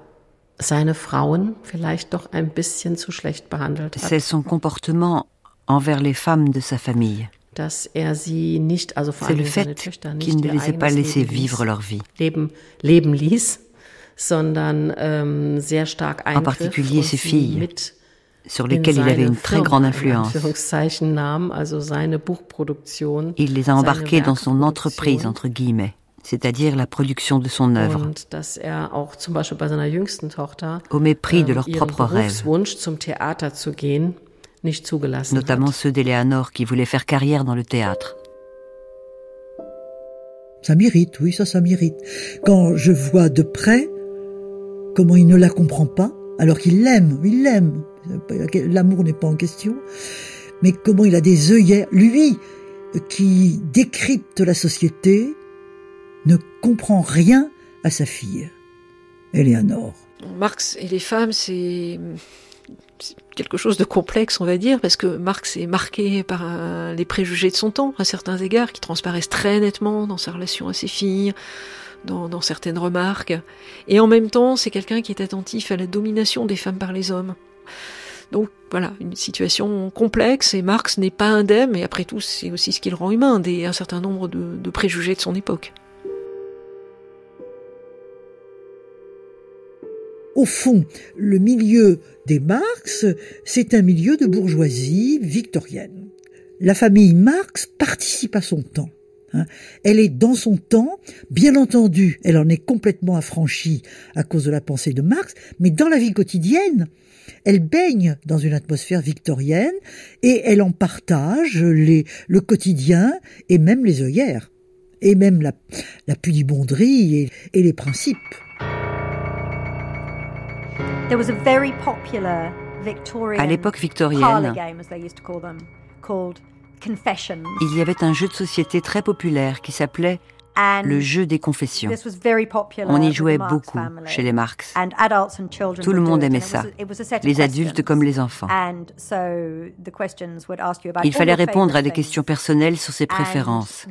seine Frauen vielleicht doch ein bisschen zu schlecht behandelt hat. C'est son comportement envers les femmes de sa famille. Dass er sie nicht, also vor allem seine Töchter, nicht ne les pas laissé vivre leur vie. Leben, leben ließ, sondern ähm, sehr stark eingriff en particulier ses filles. mit sur lesquels il avait une très grande influence. Il les a embarqués dans son entreprise, entre guillemets, c'est-à-dire la production de son œuvre, er au mépris de leurs propres rêves, notamment ceux d'Eleanor qui voulait faire carrière dans le théâtre. Ça m'irrite, oui, ça, ça m'irrite. Quand je vois de près comment il ne la comprend pas, alors qu'il l'aime, il l'aime, l'amour n'est pas en question, mais comment il a des œillères, lui qui décrypte la société, ne comprend rien à sa fille, Eleanor. Marx et les femmes, c'est quelque chose de complexe, on va dire, parce que Marx est marqué par les préjugés de son temps, à certains égards, qui transparaissent très nettement dans sa relation à ses filles, dans, dans certaines remarques. Et en même temps, c'est quelqu'un qui est attentif à la domination des femmes par les hommes. Donc voilà, une situation complexe et Marx n'est pas indemne, et après tout c'est aussi ce qui le rend humain, des, un certain nombre de, préjugés de son époque. Au fond, le milieu des Marx, c'est un milieu de bourgeoisie victorienne. La famille Marx participe à son temps. Hein. Elle est dans son temps, bien entendu, elle en est complètement affranchie à cause de la pensée de Marx, mais dans la vie quotidienne, elle baigne dans une atmosphère victorienne et elle en partage les, le quotidien et même les œillères, et même la, la pudibonderie et, et les principes. À l'époque victorienne, il y avait un jeu de société très populaire qui s'appelait le jeu des confessions. On y jouait beaucoup chez les Marx. Tout le monde aimait ça, les adultes comme les enfants. Il fallait répondre à des questions personnelles sur ses préférences.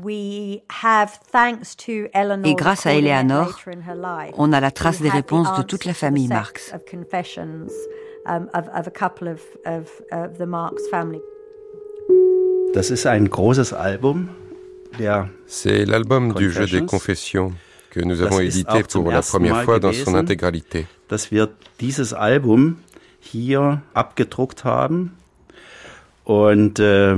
Et grâce à Eleanor, on a la trace des réponses de toute la famille Marx. Das ist ein großes Album. C'est l'album du jeu des confessions que nous avons édité pour la première fois dans son intégralité. Dass wir dieses Album hier abgedruckt haben und äh,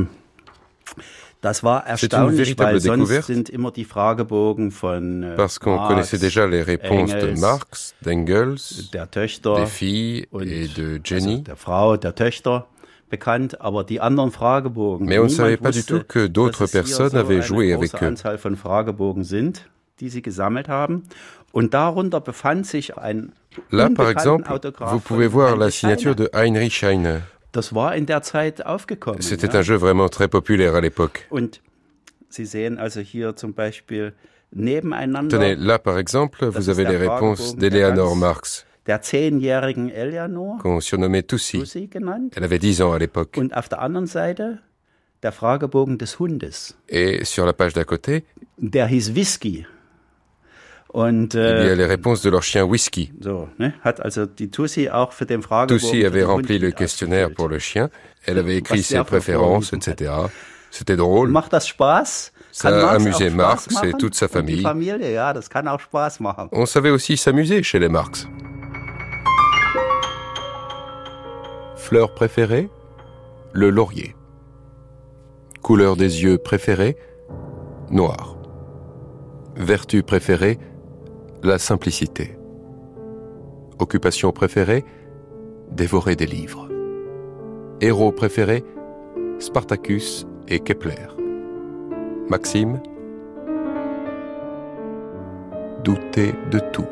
das war erstaunlich, weil sonst sind immer die Fragebogen von äh, Parce qu'on connaissait déjà les réponses Engels, de Marx, d'Engels, der Töchter des filles et de Jenny, also der Frau, der Töchter. Bekannt, aber die anderen Fragebogen. Mais on ne savait pas du tout que d'autres personnes avaient joué avec eux. Anzahl von Fragebogen sind, die sie gesammelt haben. Und darunter befand sich ein Là, par exemple, vous pouvez voir la signature de Heinrich Heine. Das war in der Zeit aufgekommen. C'était ja. un jeu vraiment très populaire à l'époque. Und Sie sehen also hier zum Beispiel nebeneinander. Tenez, là par exemple, vous avez les réponses d'Eleanor Marx der zehnjährigen Eleanor, qu'on surnommait Tussi. Elle avait 10 ans à l'époque. Und auf der anderen Seite der Fragebogen des Hundes. Et sur la page d'à côté, der hieß Whisky. Und, il y a les réponses de leur chien Whisky. So, ne, hat also die Tussi auch für den Fragebogen Tussi avait rempli le questionnaire pour le chien. Elle avait écrit ses préférences, etc. C'était drôle. Macht das Spaß? Ça amusait Marx et toute sa famille. On savait aussi s'amuser chez les Marx. Fleur préférée Le laurier. Couleur des yeux préférée Noir. Vertu préférée La simplicité. Occupation préférée Dévorer des livres. Héros préférés Spartacus et Kepler. Maxime Douter de tout.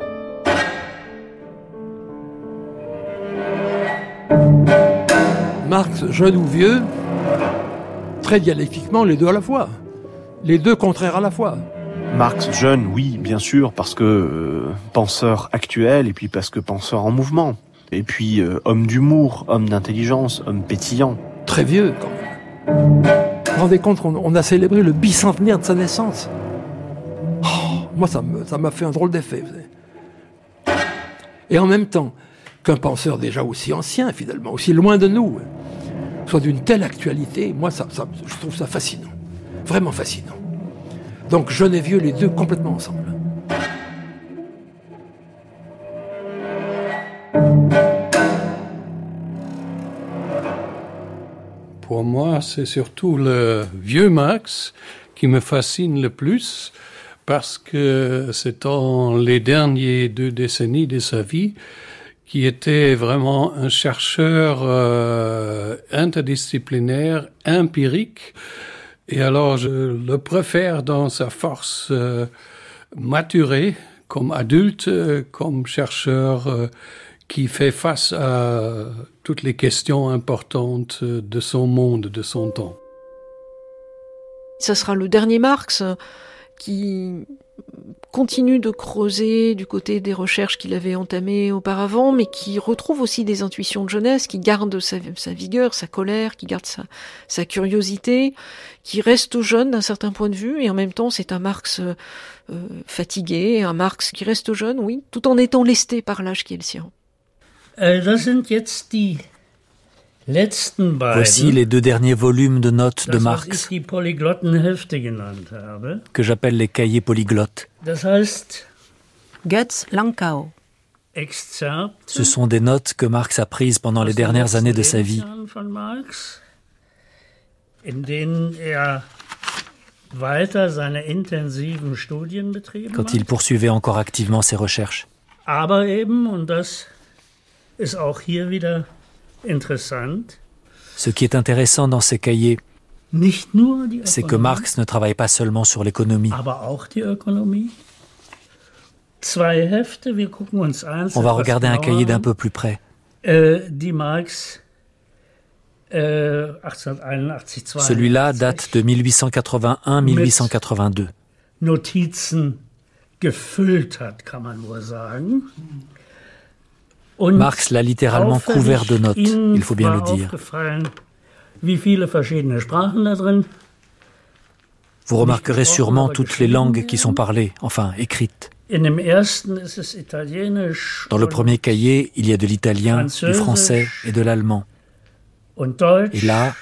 Marx, jeune ou vieux, très dialectiquement, les deux à la fois. Les deux contraires à la fois. Marx, jeune, oui, bien sûr, parce que euh, penseur actuel, et puis parce que penseur en mouvement. Et puis euh, homme d'humour, homme d'intelligence, homme pétillant. Très vieux, quand même. Vous vous rendez compte qu'on a célébré le bicentenaire de sa naissance? Oh, Moi, ça m'a fait un drôle d'effet. Et en même temps, qu'un penseur déjà aussi ancien, finalement, aussi loin de nous, soit d'une telle actualité, moi, ça, je trouve ça fascinant. Vraiment fascinant. Donc, jeune et vieux, les deux complètement ensemble. Pour moi, c'est surtout le vieux Max qui me fascine le plus parce que c'est dans les dernières deux décennies de sa vie qui était vraiment un chercheur euh, interdisciplinaire, empirique. Et alors, je le préfère dans sa force euh, maturée, comme adulte, euh, comme chercheur qui fait face à toutes les questions importantes de son monde, de son temps. Ça sera le dernier Marx qui continue de creuser du côté des recherches qu'il avait entamées auparavant, mais qui retrouve aussi des intuitions de jeunesse, qui garde sa, vigueur, sa colère, qui garde sa, curiosité, qui reste jeune d'un certain point de vue, et en même temps c'est un Marx euh, fatigué, un Marx qui reste jeune, oui, tout en étant lesté par l'âge qui est le sien. Äh, Voici les deux derniers volumes de notes de Marx que j'appelle les cahiers polyglottes. Götz Lankau. Ce sont des notes que Marx a prises pendant les dernières années de sa vie. quand il poursuivait encore activement ses recherches. Ce qui est intéressant dans ces cahiers, c'est que Marx ne travaille pas seulement sur l'économie. On va regarder un cahier d'un peu plus près. Äh, Celui-là date de 1881-1882. Marx l'a littéralement couvert de notes, il faut bien le dire. Vous remarquerez sûrement toutes les langues qui sont parlées, enfin écrites. Dans le premier cahier, il y a de l'italien, du français et de l'allemand. Et là,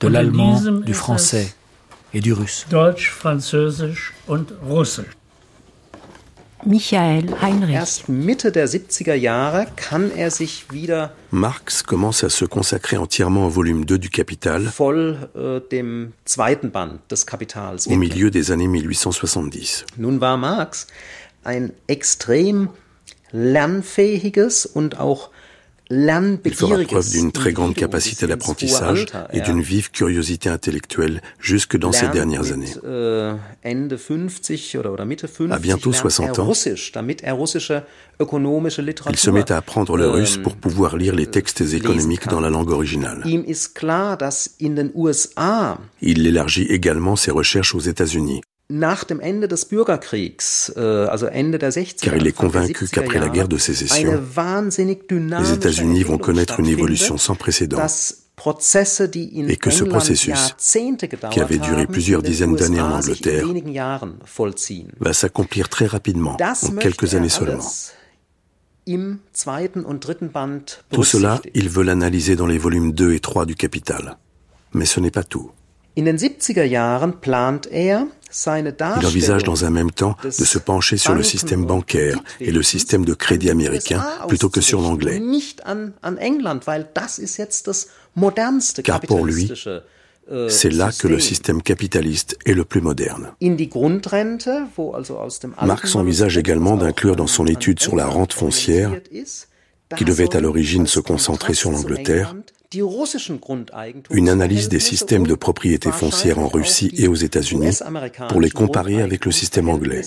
de l'allemand, du français et du russe. Michael Heinrich. Erst Mitte der 70er Jahre kann er sich wieder Marx commence à se consacrer entièrement au volume 2 du Capital voll äh, dem zweiten Band des Kapitals au milieu des années 1870. Nun war Marx ein extrem lernfähiges und auch Il fera preuve d'une très grande capacité d'apprentissage et d'une vive curiosité intellectuelle jusque dans ces dernières années. Äh, à bientôt 60 ans, il se met à apprendre le russe pour pouvoir lire les textes économiques dans la langue originale. Il élargit également ses recherches aux États-Unis. Nach dem Ende des Bürgerkriegs, äh, also Ende der 60er, Car il est convaincu qu'après la guerre de sécession, les États-Unis vont connaître une évolution sans précédent et que ce processus, qui avait duré plusieurs dizaines d'années en Angleterre, va s'accomplir très rapidement, en quelques années seulement. Tout cela, il veut l'analyser dans les volumes 2 et 3 du Capital. Mais ce n'est pas tout. In den 70er Jahren plant er, il envisage dans un même temps de se pencher sur le système bancaire et le système de crédit américain plutôt que sur l'anglais. Car pour lui, äh, c'est là que le système capitaliste est le plus moderne. Marx envisage également d'inclure dans son étude sur la rente foncière, qui devait à l'origine se concentrer sur l'Angleterre, une analyse des systèmes de propriété foncière en Russie et aux États-Unis pour les comparer avec le système anglais.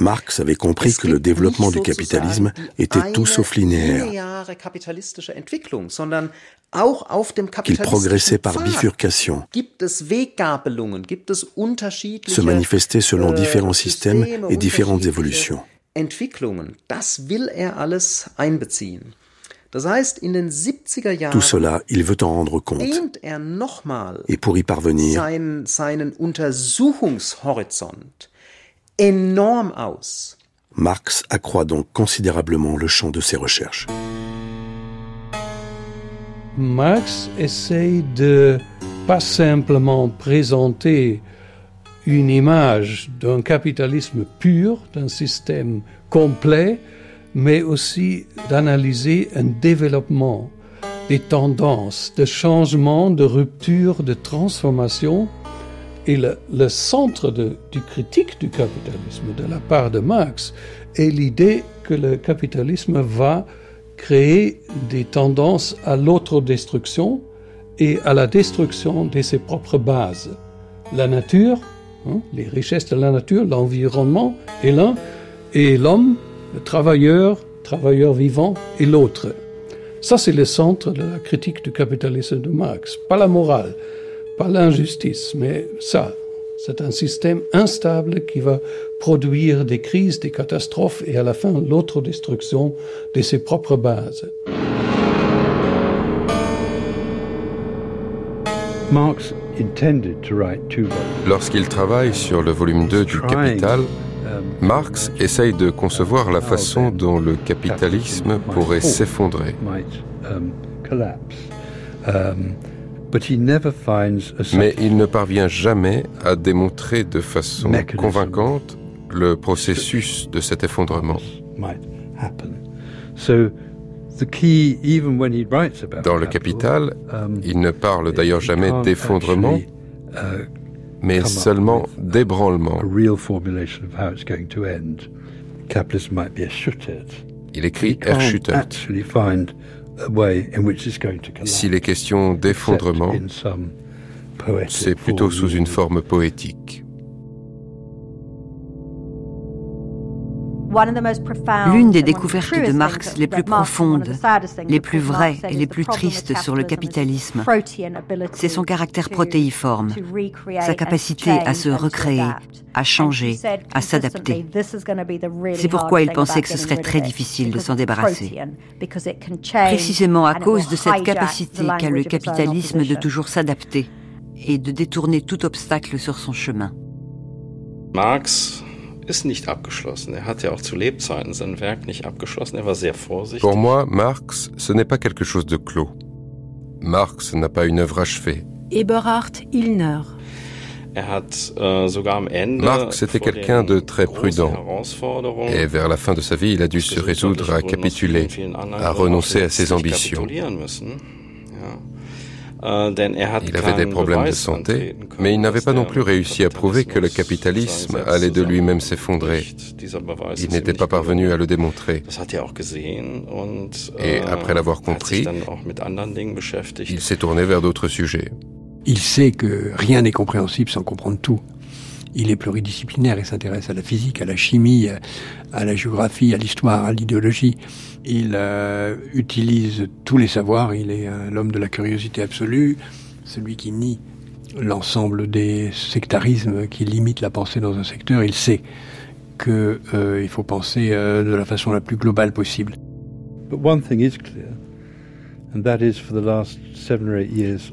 Marx avait compris que le développement du capitalisme était tout sauf linéaire, qu'il progressait par bifurcation, se manifestait selon äh, différents systèmes et différentes évolutions. Entwicklungen, das will er alles einbeziehen. Das heißt, in den 70er Jahren Tout cela, il veut en rendre compte. er nochmal Et pour y parvenir, sein, seinen Untersuchungshorizont enorm aus. Marx accroît donc considérablement le champ de ses recherches. Marx essaye de pas simplement présenter une image d'un capitalisme pur, d'un système complet, mais aussi d'analyser un développement des tendances, de changement, de rupture, de transformation. Et le, centre de, du critique du capitalisme de la part de Marx est l'idée que le capitalisme va créer des tendances à l'autodestruction et à la destruction de ses propres bases. La nature, Hein, les richesses de la nature, l'environnement est l'un, et l'homme, le travailleur, travailleur vivant, est l'autre. Ça, c'est le centre de la critique du capitalisme de Marx. Pas la morale, pas l'injustice, mais ça. C'est un système instable qui va produire des crises, des catastrophes et à la fin l'autre destruction de ses propres bases. Marx Lorsqu'il travaille sur le volume 2 du Capital, um, Marx essaye de concevoir la façon dont le capitalisme pourrait s'effondrer. Um, um, Mais il ne parvient jamais à démontrer de façon convaincante le processus de cet effondrement. Dans le Capital, um, il ne parle d'ailleurs jamais d'effondrement, uh, mais seulement d'ébranlement. Il écrit erschüttert. S'il est question d'effondrement, c'est plutôt sous une forme poétique. L'une des découvertes de Marx les plus profondes, les plus vraies et les plus tristes sur le capitalisme, c'est son caractère protéiforme, sa capacité à se recréer, à changer, à s'adapter. C'est pourquoi il pensait que ce serait très difficile de s'en débarrasser. Précisément à cause de cette capacité qu'a le capitalisme de toujours s'adapter et de détourner tout obstacle sur son chemin. Marx nicht abgeschlossen. Er hat ja auch zu Lebzeiten sein Werk nicht abgeschlossen. Er war sehr vorsichtig. Pour moi, Marx, ce n'est pas quelque chose de clos. Marx n'a pas une œuvre achevée. Eberhard Illner. Er hat, äh, sogar am Ende Marx était quelqu'un de très prudent. Et vers la fin de sa vie, il a dû se résoudre à capituler, à renoncer à ses ambitions. Äh, er il avait des problèmes de santé, mais il n'avait pas non plus réussi à prouver que le capitalisme allait de lui-même s'effondrer. Il n'était pas parvenu à le démontrer. Et après l'avoir äh, compris, il s'est tourné vers d'autres sujets. Il sait que rien n'est compréhensible sans comprendre tout. Il est pluridisciplinaire et s'intéresse à la physique, à la chimie, à la géographie, à l'histoire, à l'idéologie. Il euh, utilise tous les savoirs. Il est l'homme de la curiosité absolue, celui qui nie l'ensemble des sectarismes qui limitent la pensée dans un secteur. Il sait qu'il euh, faut penser euh, de la façon la plus globale possible.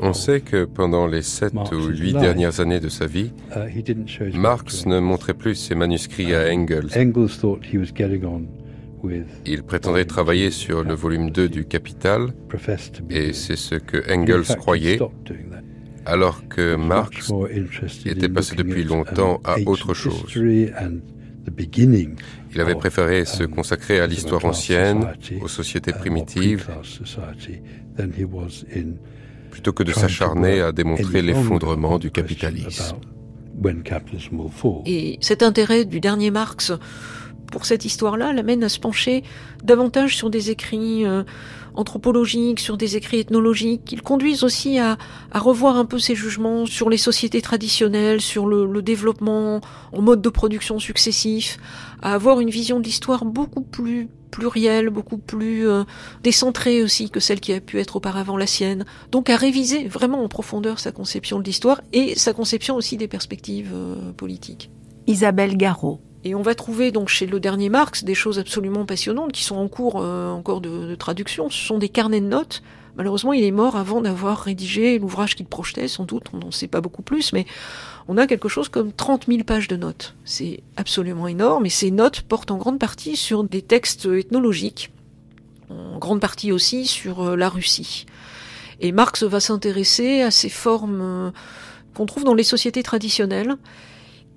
On sait que pendant les sept ou huit dernières années de sa vie, uh, Marx ne montrait plus ses manuscrits à Engels. Il prétendait travailler sur le volume 2 du Capital, et c'est ce que Engels croyait, alors que Marx était passé depuis longtemps à autre chose. Il avait préféré se consacrer à l'histoire ancienne, aux sociétés primitives, plutôt que de s'acharner à démontrer l'effondrement du capitalisme. Et cet intérêt du dernier Marx pour cette histoire-là l'amène à se pencher davantage sur des écrits euh, anthropologiques, sur des écrits ethnologiques, qui le conduisent aussi à, revoir un peu ses jugements sur les sociétés traditionnelles, sur le, développement en mode de production successif, à avoir une vision de l'histoire beaucoup plus plurielle, beaucoup plus euh, décentrée aussi que celle qui a pu être auparavant la sienne. Donc à réviser vraiment en profondeur sa conception de l'histoire et sa conception aussi des perspectives euh, politiques. Isabelle Garot. Et on va trouver donc chez le dernier Marx des choses absolument passionnantes qui sont en cours euh, encore de, traduction. Ce sont des carnets de notes. Malheureusement, il est mort avant d'avoir rédigé l'ouvrage qu'il projetait, sans doute, on n'en sait pas beaucoup plus, mais on a quelque chose comme 30 000 pages de notes. C'est absolument énorme, et ces notes portent en grande partie sur des textes ethnologiques, en grande partie aussi sur euh, la Russie. Et Marx va s'intéresser à ces formes euh, qu'on trouve dans les sociétés traditionnelles,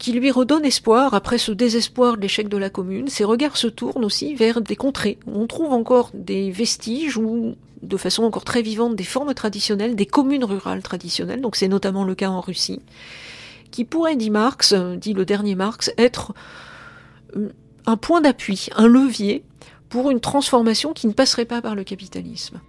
qui lui redonne espoir après ce désespoir de l'échec de la commune. Ses regards se tournent aussi vers des contrées où on trouve encore des vestiges ou de façon encore très vivante des formes traditionnelles, des communes rurales traditionnelles, donc c'est notamment le cas en Russie, qui pourrait, dit Marx, dit le dernier Marx, être euh, un point d'appui, un levier pour une transformation qui ne passerait pas par le capitalisme.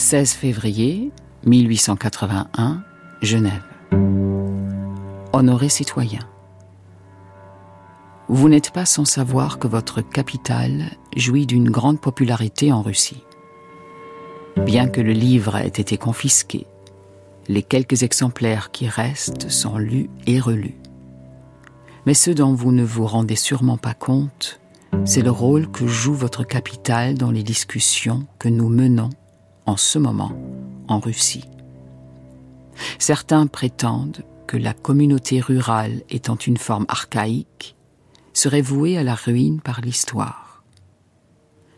16 février 1881, Genève. Honoré citoyen. Vous n'êtes pas sans savoir que votre capitale jouit d'une grande popularité en Russie. Bien que le livre ait été confisqué, les quelques exemplaires qui restent sont lus et relus. Mais ce dont vous ne vous rendez sûrement pas compte, c'est le rôle que joue votre capitale dans les discussions que nous menons ce moment en Russie. Certains prétendent que la communauté rurale étant une forme archaïque, serait vouée à la ruine par l'histoire.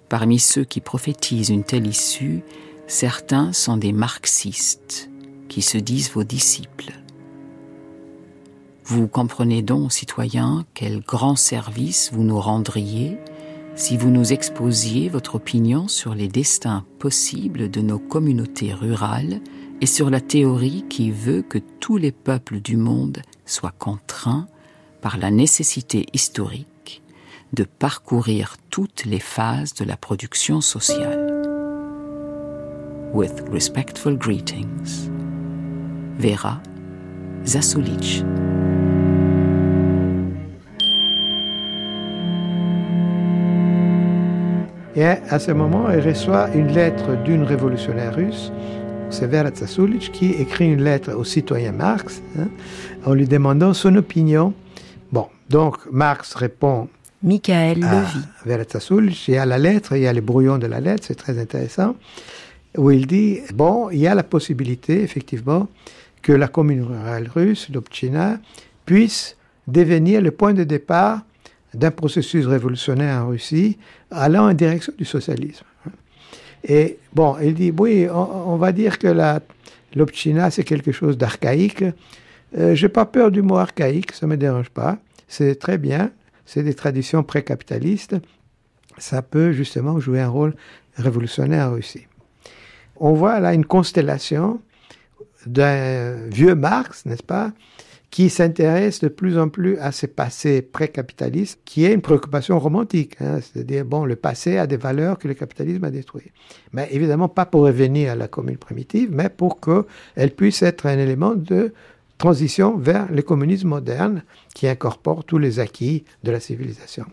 Parmi ceux qui prophétisent une telle issue, certains sont des marxistes qui se disent vos disciples. Vous comprenez donc, citoyens, quel grand service vous nous rendriez si vous nous exposiez votre opinion sur les destins possibles de nos communautés rurales et sur la théorie qui veut que tous les peuples du monde soient contraints par la nécessité historique de parcourir toutes les phases de la production sociale. With respectful greetings, Vera Zasulich. Et à ce moment, il reçoit une lettre d'une révolutionnaire russe, c'est Vera Zasulich, qui écrit une lettre au citoyen Marx hein, en lui demandant son opinion. Bon, donc Marx répond Michael à Vera Zasulich, il y a la lettre, il y a les brouillons de la lettre, c'est très intéressant, où il dit, bon, il y a la possibilité, effectivement, que la commune rurale russe, l'Obchina, puisse devenir le point de départ d'un processus révolutionnaire en Russie allant en direction du socialisme. Et bon, il dit, oui, on, va dire que l'Obchina, c'est quelque chose d'archaïque. Euh, Je n'ai pas peur du mot archaïque, ça me dérange pas. C'est très bien, c'est des traditions pré-capitalistes. Ça peut justement jouer un rôle révolutionnaire en Russie. On voit là une constellation d'un vieux Marx, n'est-ce pas, qui s'intéresse de plus en plus à ce passé pré-capitaliste, qui est une préoccupation romantique. Hein, C'est-à-dire, bon, le passé a des valeurs que le capitalisme a détruites. Mais évidemment, pas pour revenir à la commune primitive, mais pour qu'elle puisse être un élément de transition vers le communisme moderne qui incorpore tous les acquis de la civilisation.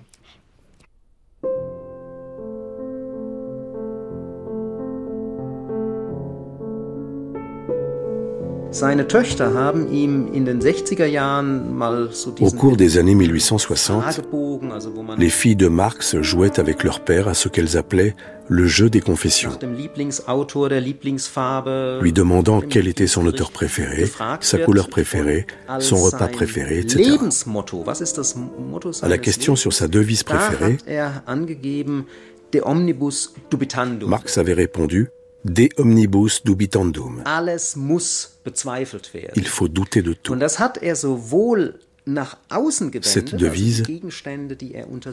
Au cours des années 1860, les filles de Marx jouaient avec leur père à ce qu'elles appelaient le jeu des confessions, lui demandant quel était son auteur préféré, sa couleur préférée, son repas préféré, etc. À la question sur sa devise préférée, Marx avait répondu De omnibus dubitandum. Il faut douter de tout. Cette devise,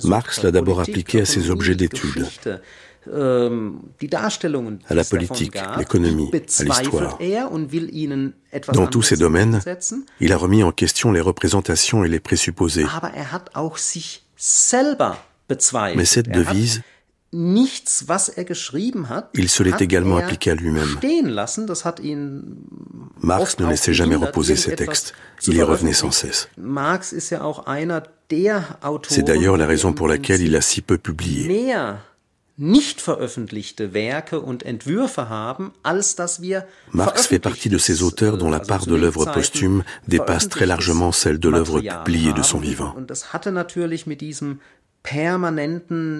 Marx l'a d'abord appliquée à ses objets d'étude, ähm, à la politique, l'économie, à l'histoire. Er Dans tous ces domaines, il a remis en question les représentations et les présupposés. Er Mais cette devise, Er il se l'est également er appliqué à lui-même. Marx ne laissait jamais reposer ses textes. Il y revenait sans cesse. C'est d'ailleurs la raison pour laquelle il a si peu publié. Marx fait partie de ces auteurs dont la part de l'œuvre posthume dépasse très largement celle de l'œuvre publiée de son vivant.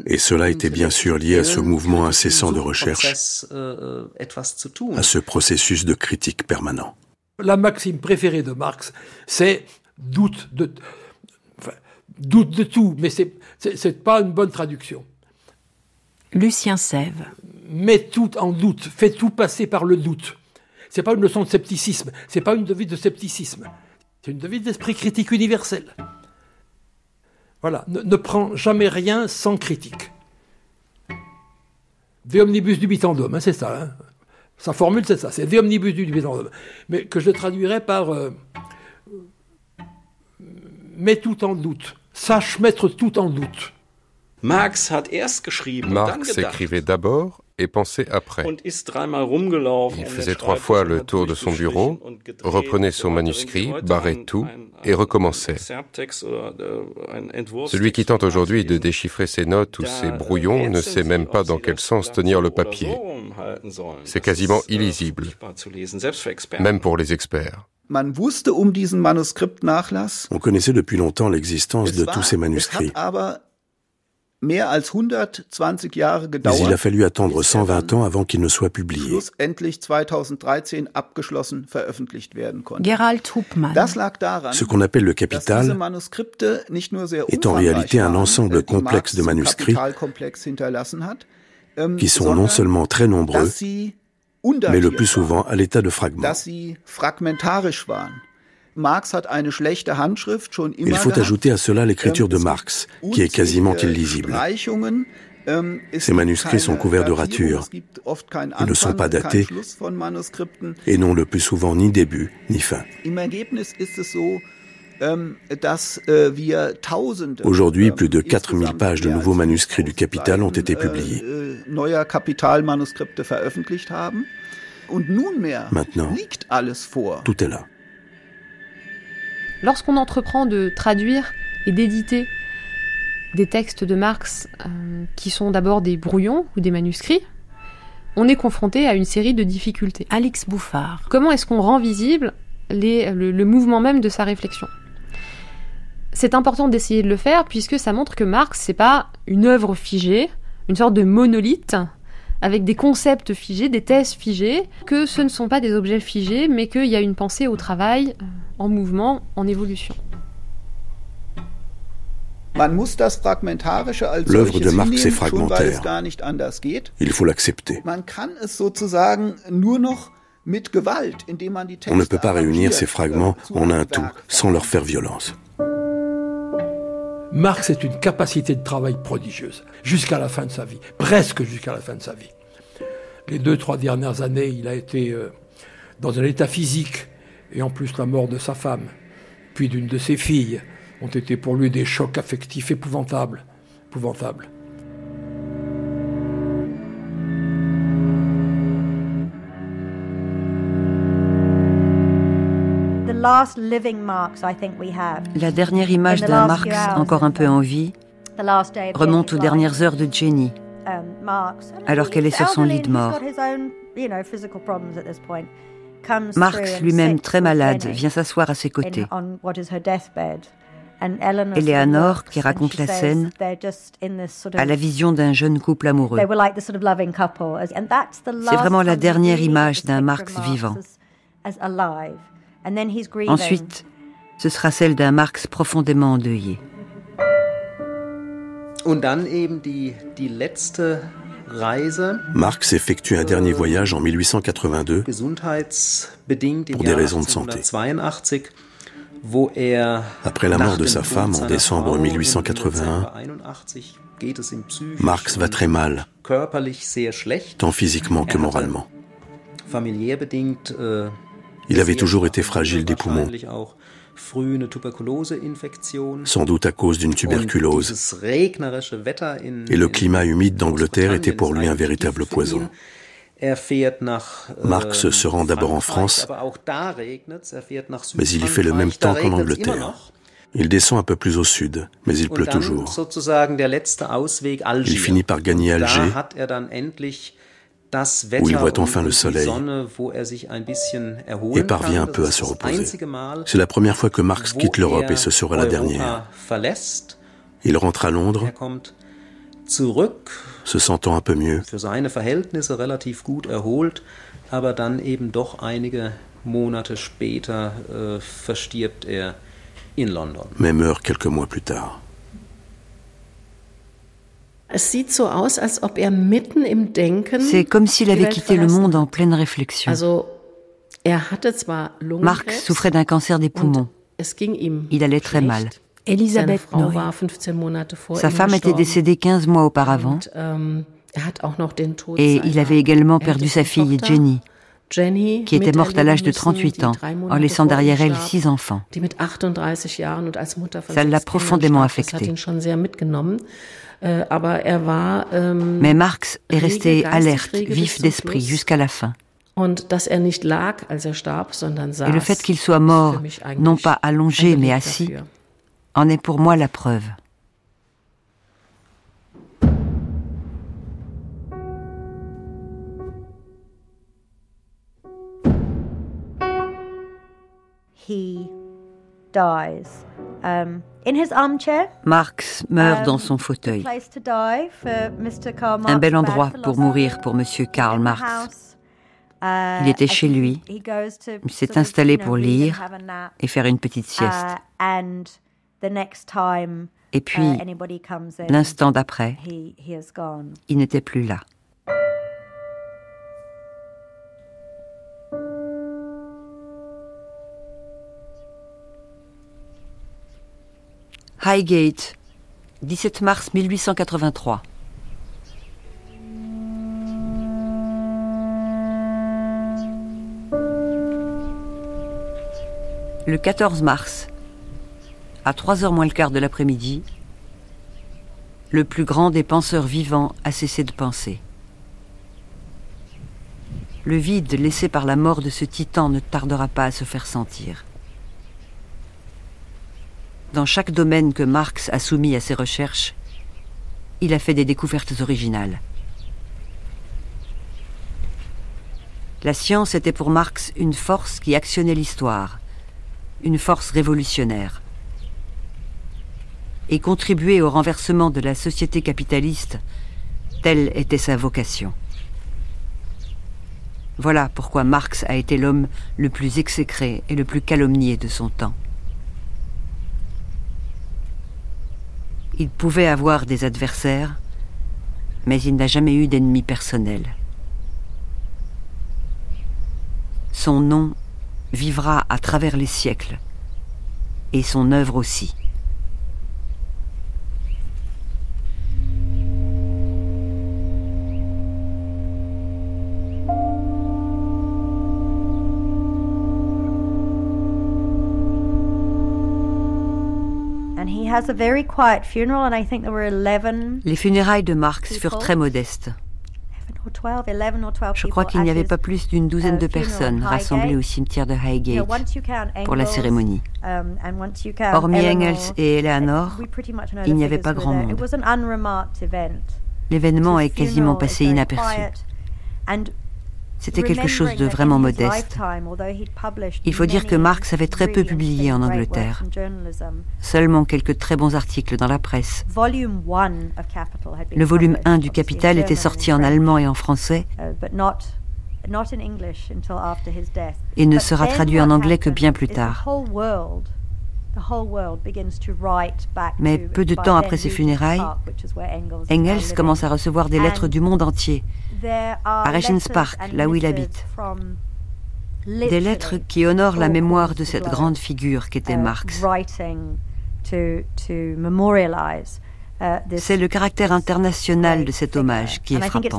Et cela était bien sûr lié à ce mouvement incessant de recherche, à ce processus de critique permanent. La maxime préférée de Marx, c'est doute de, doute de tout, mais c'est c'est pas une bonne traduction. Lucien Sève. Mets tout en doute, fais tout passer par le doute. C'est pas une leçon de scepticisme, c'est pas une devise de scepticisme, c'est une devise d'esprit critique universel. Voilà, ne, prends jamais rien sans critique. De omnibus dubitandum, hein, c'est ça. Hein. Sa formule, c'est ça, c'est de omnibus dubitandum. Mais que je traduirais par euh, mets tout en doute, sache mettre tout en doute. Marx écrivait d'abord et pensait après. Il faisait trois fois le tour de son bureau, reprenait son manuscrit, barrait tout et recommençait. Celui qui tente aujourd'hui de déchiffrer ses notes ou ses brouillons ne sait même pas dans quel sens tenir le papier. C'est quasiment illisible, même pour les experts. Um On connaissait depuis longtemps l'existence de tous ces manuscrits. Mais il a fallu attendre 120 ans avant qu'il ne soit publié. Gerald Ce qu'on appelle le capital est en réalité un ensemble complexe de manuscrits ähm, qui sont non seulement très nombreux, mais le plus souvent à l'état de fragments. Il faut ajouter à cela l'écriture de Marx, qui est quasiment illisible. Ces manuscrits sont couverts de ratures. Ils ne sont pas datés et n'ont le plus souvent ni début ni fin. Aujourd'hui, plus de 4000 pages de nouveaux manuscrits du Capital ont été publiés. Maintenant, tout est là. Lorsqu'on entreprend de traduire et d'éditer des textes de Marx euh, qui sont d'abord des brouillons ou des manuscrits, on est confronté à une série de difficultés. Alix Bouffard. Comment est-ce qu'on rend visible le, mouvement même de sa réflexion? C'est important d'essayer de le faire puisque ça montre que Marx, c'est pas une œuvre figée, une sorte de monolithe avec des concepts figés, des thèses figées, que ce ne sont pas des objets figés, mais qu'il y a une pensée au travail, euh, en mouvement, en évolution. L'œuvre de Marx est fragmentaire. Il faut l'accepter. On ne peut pas réunir ces fragments en un tout sans leur faire violence. Marx est une capacité de travail prodigieuse, jusqu'à la fin de sa vie, presque jusqu'à la fin de sa vie. Les deux, trois dernières années, il a été euh, dans un état physique, et en plus la mort de sa femme, puis d'une de ses filles, ont été pour lui des chocs affectifs épouvantables. épouvantables. La dernière image d'un Marx encore un peu en vie remonte aux dernières heures de Jenny, alors qu'elle est sur son lit de mort. Marx, lui-même très malade, vient s'asseoir à ses côtés. Eleanor, qui raconte la scène, a la vision d'un jeune couple amoureux. C'est vraiment la dernière image d'un Marx vivant. Ensuite, ce sera celle d'un Marx profondément endeuillé. Marx effectue un dernier voyage en 1882 pour des raisons de santé. Er Après la mort de sa femme en décembre 1881, Marx va très mal, tant physiquement que er moralement. Äh, Il avait toujours été fragile des poumons, sans doute à cause d'une tuberculose. Et le climat humide d'Angleterre était pour lui un véritable poison. Er Marx äh, se rend d'abord en France, mais il y fait le même temps qu'en Angleterre. Il descend un peu plus au sud, mais il pleut toujours. Il finit par gagner Alger, er où il voit enfin le soleil er et parvient un peu à se reposer. C'est la première fois que Marx quitte l'Europe et ce sera la dernière. Il rentre à Londres se sentant un peu mieux. Aber dann eben doch einige Monate später äh, verstirbt er in London. Mais meurt quelques mois plus tard. Es sieht so aus, als ob er mitten im Denken C'est comme s'il avait quitté le monde en pleine réflexion. Also, er hatte zwar Marx souffrait d'un cancer des poumons. Il allait très mal. Elisabeth Sa femme était décédée 15 mois auparavant ähm, er et il avait également perdu sa fille Jenny, qui était morte à l'âge de 38 ans, en laissant derrière elle six enfants. Ça l'a profondément affecté. Äh, er ähm, Mais Marx est resté alerte, vif d'esprit jusqu'à la fin. Er et le fait qu'il soit mort, non pas allongé mais assis, en est pour moi la preuve. He dies. Um, Marx meurt dans son fauteuil. Un bel endroit pour mourir pour Monsieur Karl Marx. Uh, il était chez lui. Il s'est installé pour lire et faire une petite sieste. Uh, et puis, uh, l'instant d'après, il n'était plus là. Highgate, 17 mars 1883. Le 14 mars, à 3 heures moins le quart de l'après-midi, le plus grand des penseurs vivants a cessé de penser. Le vide laissé par la mort de ce titan ne tardera pas à se faire sentir. Dans chaque domaine que Marx a soumis à ses recherches, il a fait des découvertes originales. La science était pour Marx une force qui actionnait l'histoire, une force révolutionnaire. Et contribuer au renversement de la société capitaliste, telle était sa vocation. Voilà pourquoi Marx a été l'homme le plus exécré et le plus calomnié de son temps. Il pouvait avoir des adversaires, mais il n'a jamais eu d'ennemi personnel. Son nom vivra à travers les siècles, et son œuvre aussi. Les funérailles de Marx furent très modestes. Je crois qu'il n'y avait pas plus d'une douzaine de personnes rassemblées au cimetière de Highgate pour la cérémonie. Um, Hormis Engels et Eleanor, il n'y avait pas grand monde. L'événement est quasiment passé inaperçu. C'était quelque chose de vraiment modeste. Il faut dire que Marx avait très peu publié en Angleterre. Seulement quelques très bons articles dans la presse. Le volume 1 du Capital était sorti en allemand et en français uh, et ne sera traduit en anglais que bien plus tard. Mais peu de temps après ses funérailles, Engels commence à recevoir des lettres du monde entier, à Regent's Park, là où il habite. Des lettres qui honorent la mémoire de cette grande figure qu'était uh, Marx. Uh, C'est le caractère international de cet hommage qui est frappant.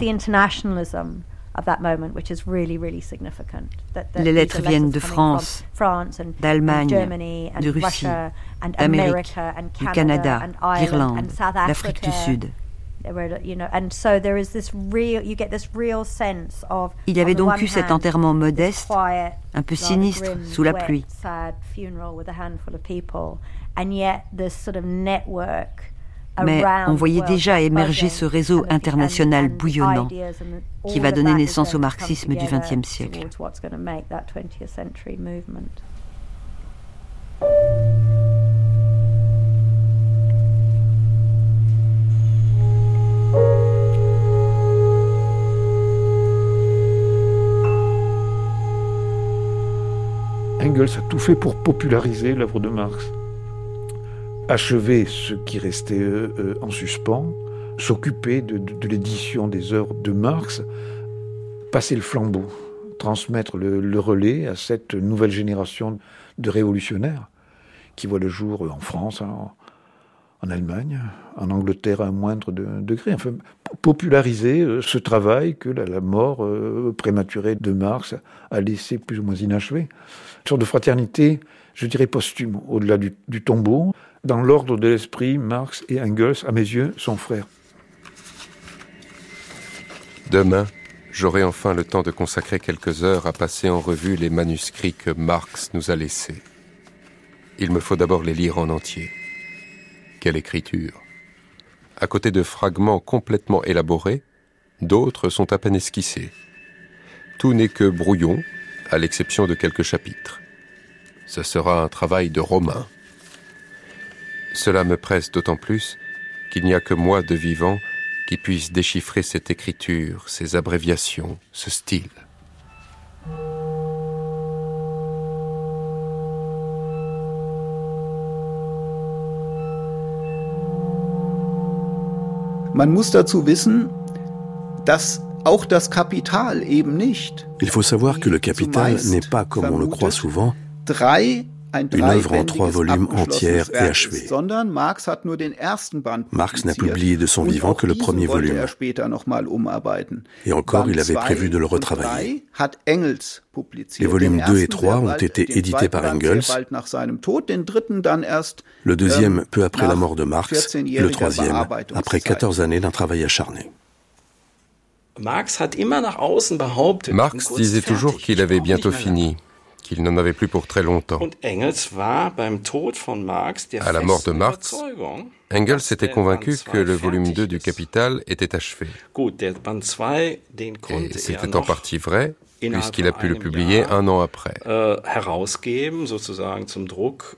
Les lettres viennent de France, d'Allemagne, de Russie, d'Amérique, du Canada, d'Irlande, d'Afrique du Sud. Il y avait donc eu cet enterrement modeste, un peu sinistre, sous la pluie. Mais on voyait déjà émerger ce réseau international bouillonnant qui va donner naissance au marxisme du XXe siècle. Engels a tout fait pour populariser l'œuvre de Marx achever ce qui restait euh, euh, en suspens, s'occuper de, l'édition des œuvres de Marx, passer le flambeau, transmettre le, relais à cette nouvelle génération de révolutionnaires qui voit le jour en France, en, Allemagne, en Angleterre à un moindre degré. Enfin, populariser euh, ce travail que la, mort prématurée de Marx a laissé plus ou moins inachevé. Une sorte de fraternité, je dirais posthume, au-delà du tombeau. Dans l'ordre de l'esprit, Marx et Engels, à mes yeux, sont frères. Demain, j'aurai enfin le temps de consacrer quelques heures à passer en revue les manuscrits que Marx nous a laissés. Il me faut d'abord les lire en entier. Quelle écriture À côté de fragments complètement élaborés, d'autres sont à peine esquissés. Tout n'est que brouillon, à l'exception de quelques chapitres. Ce sera un travail de romain. Cela me presse d'autant plus qu'il n'y a que moi de vivant qui puisse déchiffrer cette écriture, ces abréviations, ce style. Man muss dazu wissen, dass auch das Kapital eben nicht. Il faut savoir que le capital n'est pas, comme on le croit souvent, une œuvre en trois volumes entière et achevée. Marx n'a publié de son vivant que le premier volume. Er et encore, il avait prévu de le retravailler. Les volumes 2 et 3 ont été édités par Engels, le deuxième peu après la mort de Marx, le troisième après 14 années d'un travail acharné. Marx disait toujours qu'il avait bientôt fini qu'il n'en avait plus pour très longtemps. À la mort de Marx, Engels était convaincu que le volume 2 du Capital était achevé. Et c'était en partie vrai, puisqu'il a pu le publier un an après. Äh,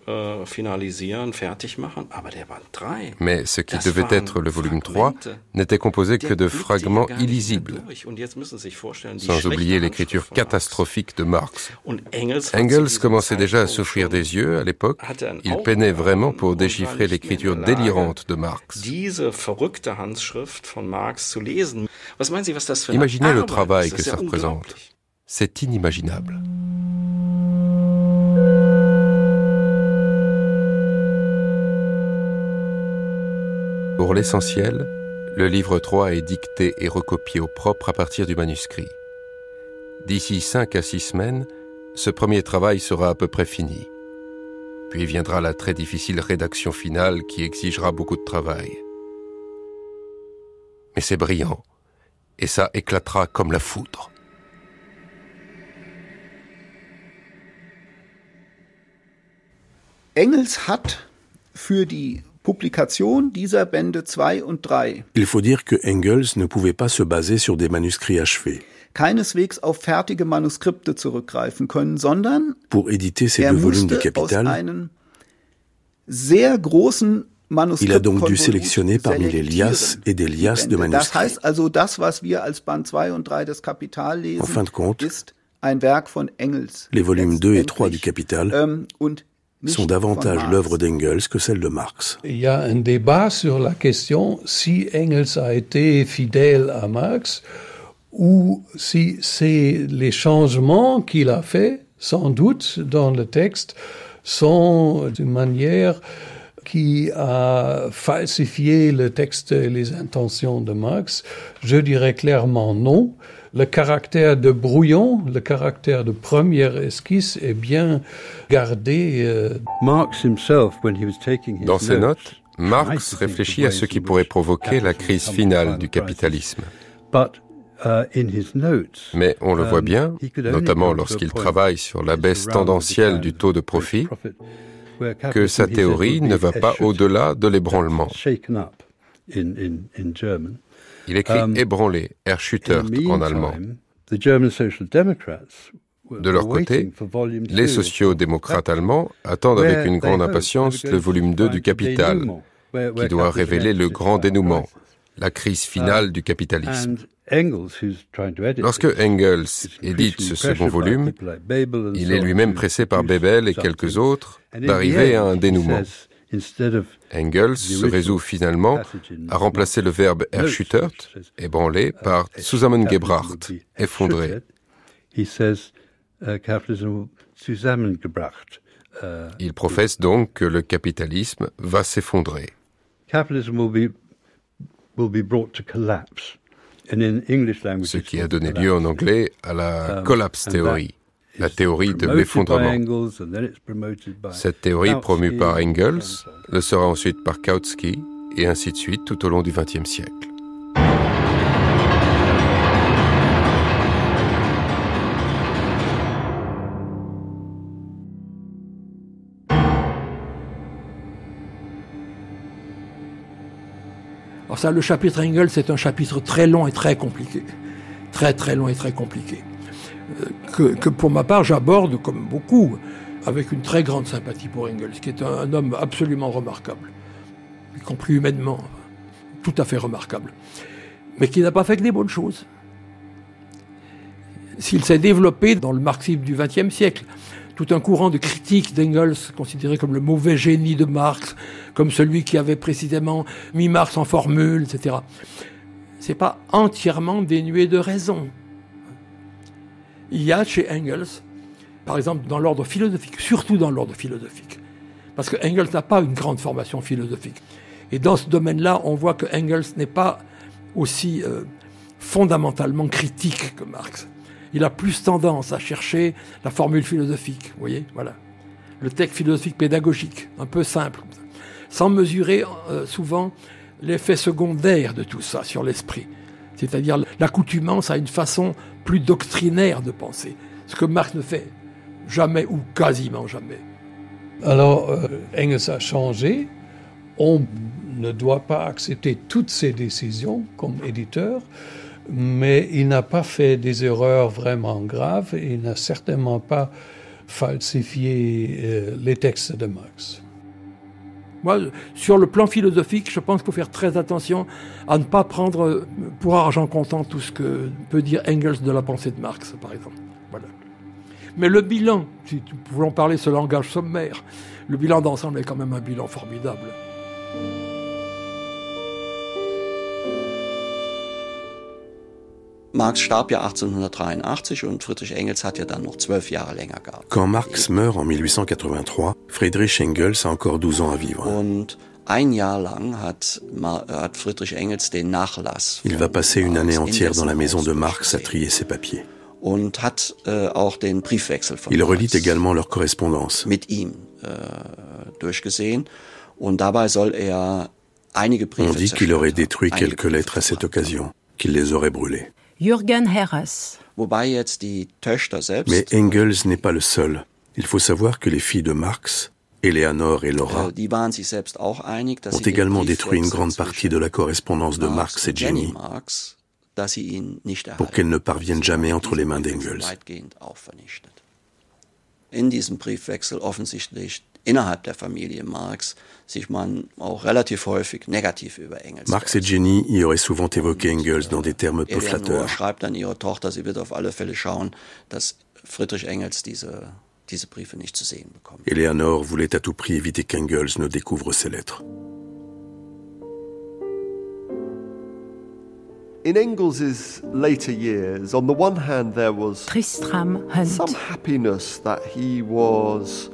äh, finalisieren, fertig machen. Aber der Band 3, Mais ce qui devait être le volume 3 n'était composé que de fragments illisibles, sans oublier l'écriture catastrophique de Marx. Engels commençait déjà à souffrir des yeux à l'époque. Il peinait vraiment pour déchiffrer l'écriture délirante de Marx. Imaginez le travail que ça représente. C'est inimaginable. Pour l'essentiel, le livre 3 est dicté et recopié au propre à partir du manuscrit. D'ici cinq à six semaines, ce premier travail sera à peu près fini. Puis viendra la très difficile rédaction finale qui exigera beaucoup de travail. Mais c'est brillant, et ça éclatera comme la foudre. Engels hat für die Publikation dieser Bände 2 und 3 Il faut dire que Engels ne pouvait pas se baser sur des manuscrits achevés. keineswegs auf fertige Manuskripte zurückgreifen können, sondern pour éditer ces er deux volumes du Capital, aus einem sehr großen Il a donc dû sélectionner parmi les liasses et des liasses de manuscrits. Das heißt also, das, was wir als Band 2 und 3 des Kapital lesen, en fin de compte, ist ein Werk von Engels. Les volumes 2 et 3 du Capital ähm, und sont davantage l'œuvre d'Engels que celle de Marx. Il y a un débat sur la question si Engels a été fidèle à Marx ou si c'est les changements qu'il a fait, sans doute, dans le texte, sont d'une manière qui a falsifié le texte et les intentions de Marx. Je dirais clairement non le caractère de brouillon, le caractère de première esquisse est bien gardé. Euh, Dans ses notes, Marx réfléchit à ce qui pourrait provoquer la crise finale du capitalisme. Uh, Mais on le voit um, bien, notamment lorsqu'il travaille sur la baisse tendancielle du taux de profit, que sa théorie ne va pas au-delà de l'ébranlement. Il écrit um, ébranlé, Erschüttert en allemand. De leur côté, les sociaux-démocrates allemands attendent avec une grande impatience le volume 2 du Capital, qui doit révéler le grand dénouement, la crise finale um, du capitalisme. Lorsque Engels édite ce second volume, il est lui-même pressé par Bebel et quelques autres d'arriver à un dénouement. Engels se résout finalement à remplacer le verbe erschüttert, ébranlé, par zusammengebracht, effondré. Il professe donc que le capitalisme va s'effondrer. Ce qui a donné lieu en anglais à la collapse théorie la théorie de l'effondrement. Cette théorie promue par Engels le sera ensuite par Kautsky et ainsi de suite tout au long du XXe siècle. Alors ça, le chapitre Engels, c'est un chapitre très long et très compliqué. Très très long et très compliqué que, pour ma part j'aborde comme beaucoup, avec une très grande sympathie pour Engels, qui est un, homme absolument remarquable, y compris humainement, tout à fait remarquable, mais qui n'a pas fait que des bonnes choses. S'il s'est développé dans le marxisme du XXe siècle, tout un courant de critique d'Engels, considéré comme le mauvais génie de Marx, comme celui qui avait précisément mis Marx en formule, etc. C'est pas entièrement dénué de raison il y a chez Engels par exemple, dans l'ordre philosophique, surtout dans l'ordre philosophique. Parce que Engels n'a pas une grande formation philosophique. Et dans ce domaine-là, on voit que Engels n'est pas aussi euh, fondamentalement critique que Marx. Il a plus tendance à chercher la formule philosophique, vous voyez, voilà. Le texte philosophique pédagogique, un peu simple, sans mesurer euh, souvent l'effet secondaire de tout ça sur l'esprit. C'est-à-dire l'accoutumance à une façon plus doctrinaire de penser, ce que Marx ne fait jamais ou quasiment jamais. Alors, euh, Engels a changé. On ne doit pas accepter toutes ses décisions comme éditeur, mais il n'a pas fait des erreurs vraiment graves. Il n'a certainement pas falsifié euh, les textes de Marx. Moi, sur le plan philosophique, je pense qu'il faut faire très attention à ne pas prendre pour argent comptant tout ce que peut dire Engels de la pensée de Marx, par exemple. Mais le bilan, si nous pouvons parler ce langage sommaire, le bilan d'ensemble est quand même un bilan formidable. Marx starb ja 1883 und Friedrich Engels hat ja dann noch zwölf Jahre länger gehabt. Quand Marx meurt en 1883, Friedrich Engels a encore 12 ans à vivre. Und ein Jahr lang hat, hat Friedrich Engels den Nachlass. Il va passer une année entière dans la maison de Marx à trier ses papiers. Und hat äh, auch den Briefwechsel von Il relit également leur correspondance. Mit ihm äh, durchgesehen. Und dabei soll er einige Briefe On dit qu'il aurait détruit quelques lettres à cette occasion, qu'il les aurait brûlées. Jürgen Herres. Mais Engels n'est pas le seul. Il faut savoir que les filles de Marx, Eleanor et Laura, äh, ont également détruit une grande partie de la correspondance de Marx et Jenny pour qu'elle ne parvienne jamais entre les mains d'Engels. In diesem Briefwechsel offensichtlich innerhalb der Familie Marx sich man auch relativ häufig negativ über Engels. Marx et Jenny y auraient souvent évoqué Engels dans des termes peu flatteurs. schreibt an ihre Tochter, sie wird auf alle Fälle schauen, dass Friedrich Engels diese diese Briefe nicht zu sehen bekommt. Eleanor voulait à tout prix éviter qu'Engels ne découvre ces lettres. In Engels' later years, on the one hand, there was Tristram Hunt. some happiness that he was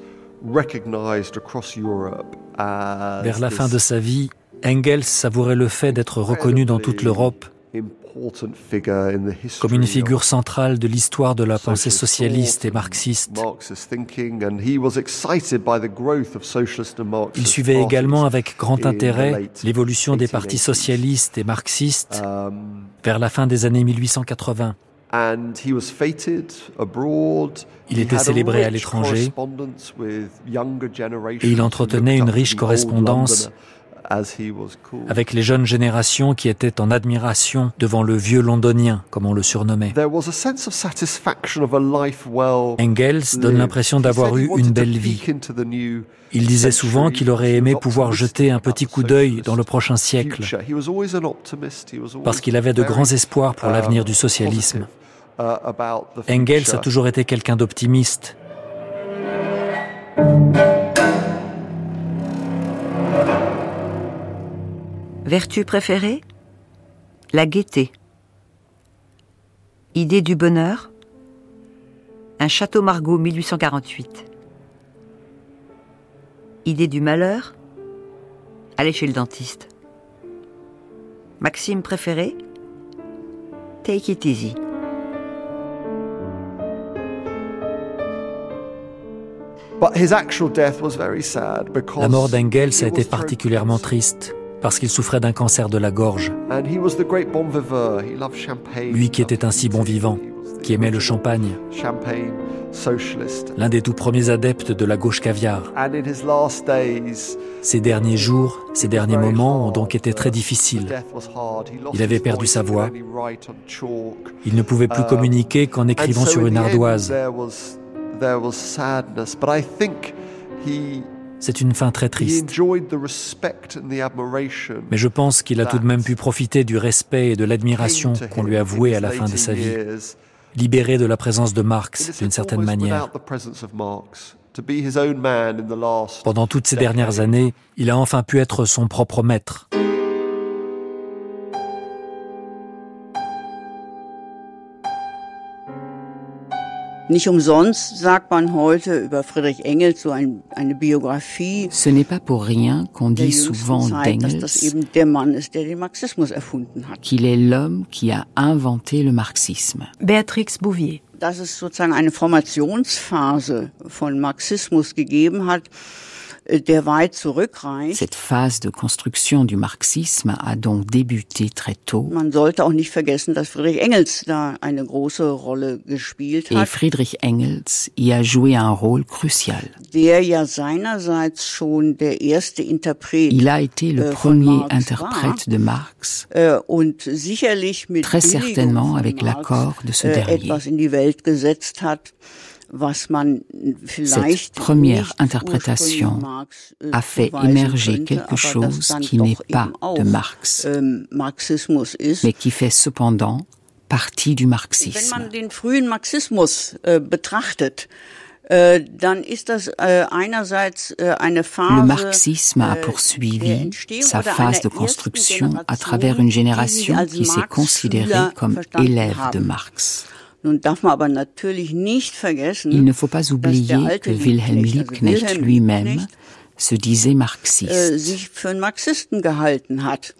vers la fin de sa vie, Engels savourait le fait d'être reconnu dans toute l'Europe comme une figure centrale de l'histoire de la pensée socialiste et marxiste. Il suivait également avec grand intérêt l'évolution des partis socialistes et marxistes vers la fin des années 1880. Il était célébré à l'étranger. et il entretenait une riche correspondance avec les jeunes générations qui étaient en admiration devant le vieux londonien, comme on le surnommait. Engels donne l'impression d'avoir eu une belle vie. Il disait souvent qu'il aurait aimé pouvoir jeter un petit coup d'œil dans le prochain siècle, parce qu'il avait de grands espoirs pour l'avenir du socialisme. Engels a toujours été quelqu'un d'optimiste. Vertu préférée? La gaieté. Idée du bonheur? Un château Margaux 1848. Idée du malheur? Aller chez le dentiste. Maxime préféré? Take it easy. La mort d'Engels a été particulièrement triste parce qu'il souffrait d'un cancer de la gorge. Lui qui était un si bon vivant, qui aimait le champagne, l'un des tout premiers adeptes de la gauche caviar. Ses derniers jours, ses derniers moments ont donc été très difficiles. Il avait perdu sa voix. Il ne pouvait plus communiquer qu'en écrivant sur une ardoise. C'est une fin très triste. Mais je pense qu'il a tout de même pu profiter du respect et de l'admiration qu'on lui a voué à la fin de sa vie, libéré de la présence de Marx d'une certaine manière. Pendant toutes ces dernières années, il a enfin pu être son propre maître. Ce n'est pas pour rien qu'on dit souvent d'Engels qu'il est l'homme qui a inventé le marxisme. Béatrix Bouvier. Dass es sozusagen eine Formationsphase von Marxismus gegeben hat, Cette phase de construction du marxisme a donc débuté très tôt. Man sollte auch nicht vergessen, dass Friedrich Engels da eine große Rolle gespielt hat. Et Friedrich Engels y a joué un rôle crucial. Der ja seinerseits schon der erste Interpret Il a été le äh, premier interprète de Marx. Äh, und sicherlich mit très certainement avec l'accord de ce äh, dernier. etwas in die Welt gesetzt hat. Cette première interprétation äh, a fait émerger quelque chose qui n'est pas de Marx, ähm, mais qui fait cependant partie du marxisme. äh, äh, Le marxisme a poursuivi sa phase de construction à travers une génération qui s'est considérée comme élève de Marx. Nun darf man aber natürlich nicht vergessen, Il ne faut pas oublier que Wilhelm Liebknecht lui-même se disait marxiste. Äh, sich für einen Marxisten gehalten hat.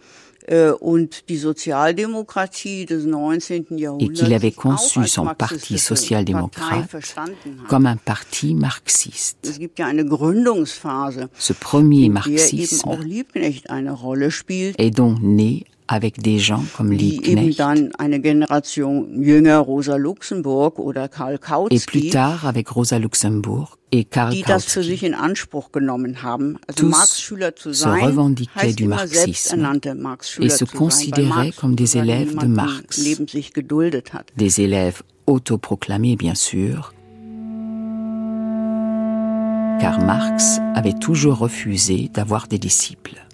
Äh, und die Sozialdemokratie des 19. Et qu'il avait conçu son parti social-démocrate comme un parti marxiste. Es gibt ja eine Gründungsphase, Ce premier marxisme est donc né avec des gens comme Liebknecht et plus tard avec Rosa Luxemburg et Karl Kautsky. Tous se revendiquaient du marxisme et se considéraient comme des élèves de Marx, des élèves autoproclamés bien sûr, car Marx avait toujours refusé d'avoir des disciples.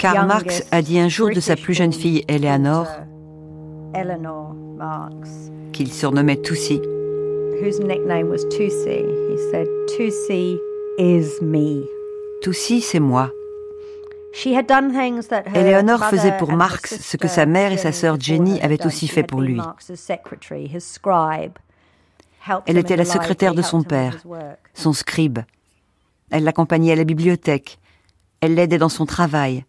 Karl Marx a dit un jour de sa plus jeune fille Eleanor qu'il surnommait Tussie. Tussie, c'est moi. Eleanor faisait pour Marx ce que sa mère et sa sœur Jenny avaient aussi fait pour lui. Elle était la secrétaire de son père, son scribe. Elle l'accompagnait à la bibliothèque. Elle l'aidait dans son travail.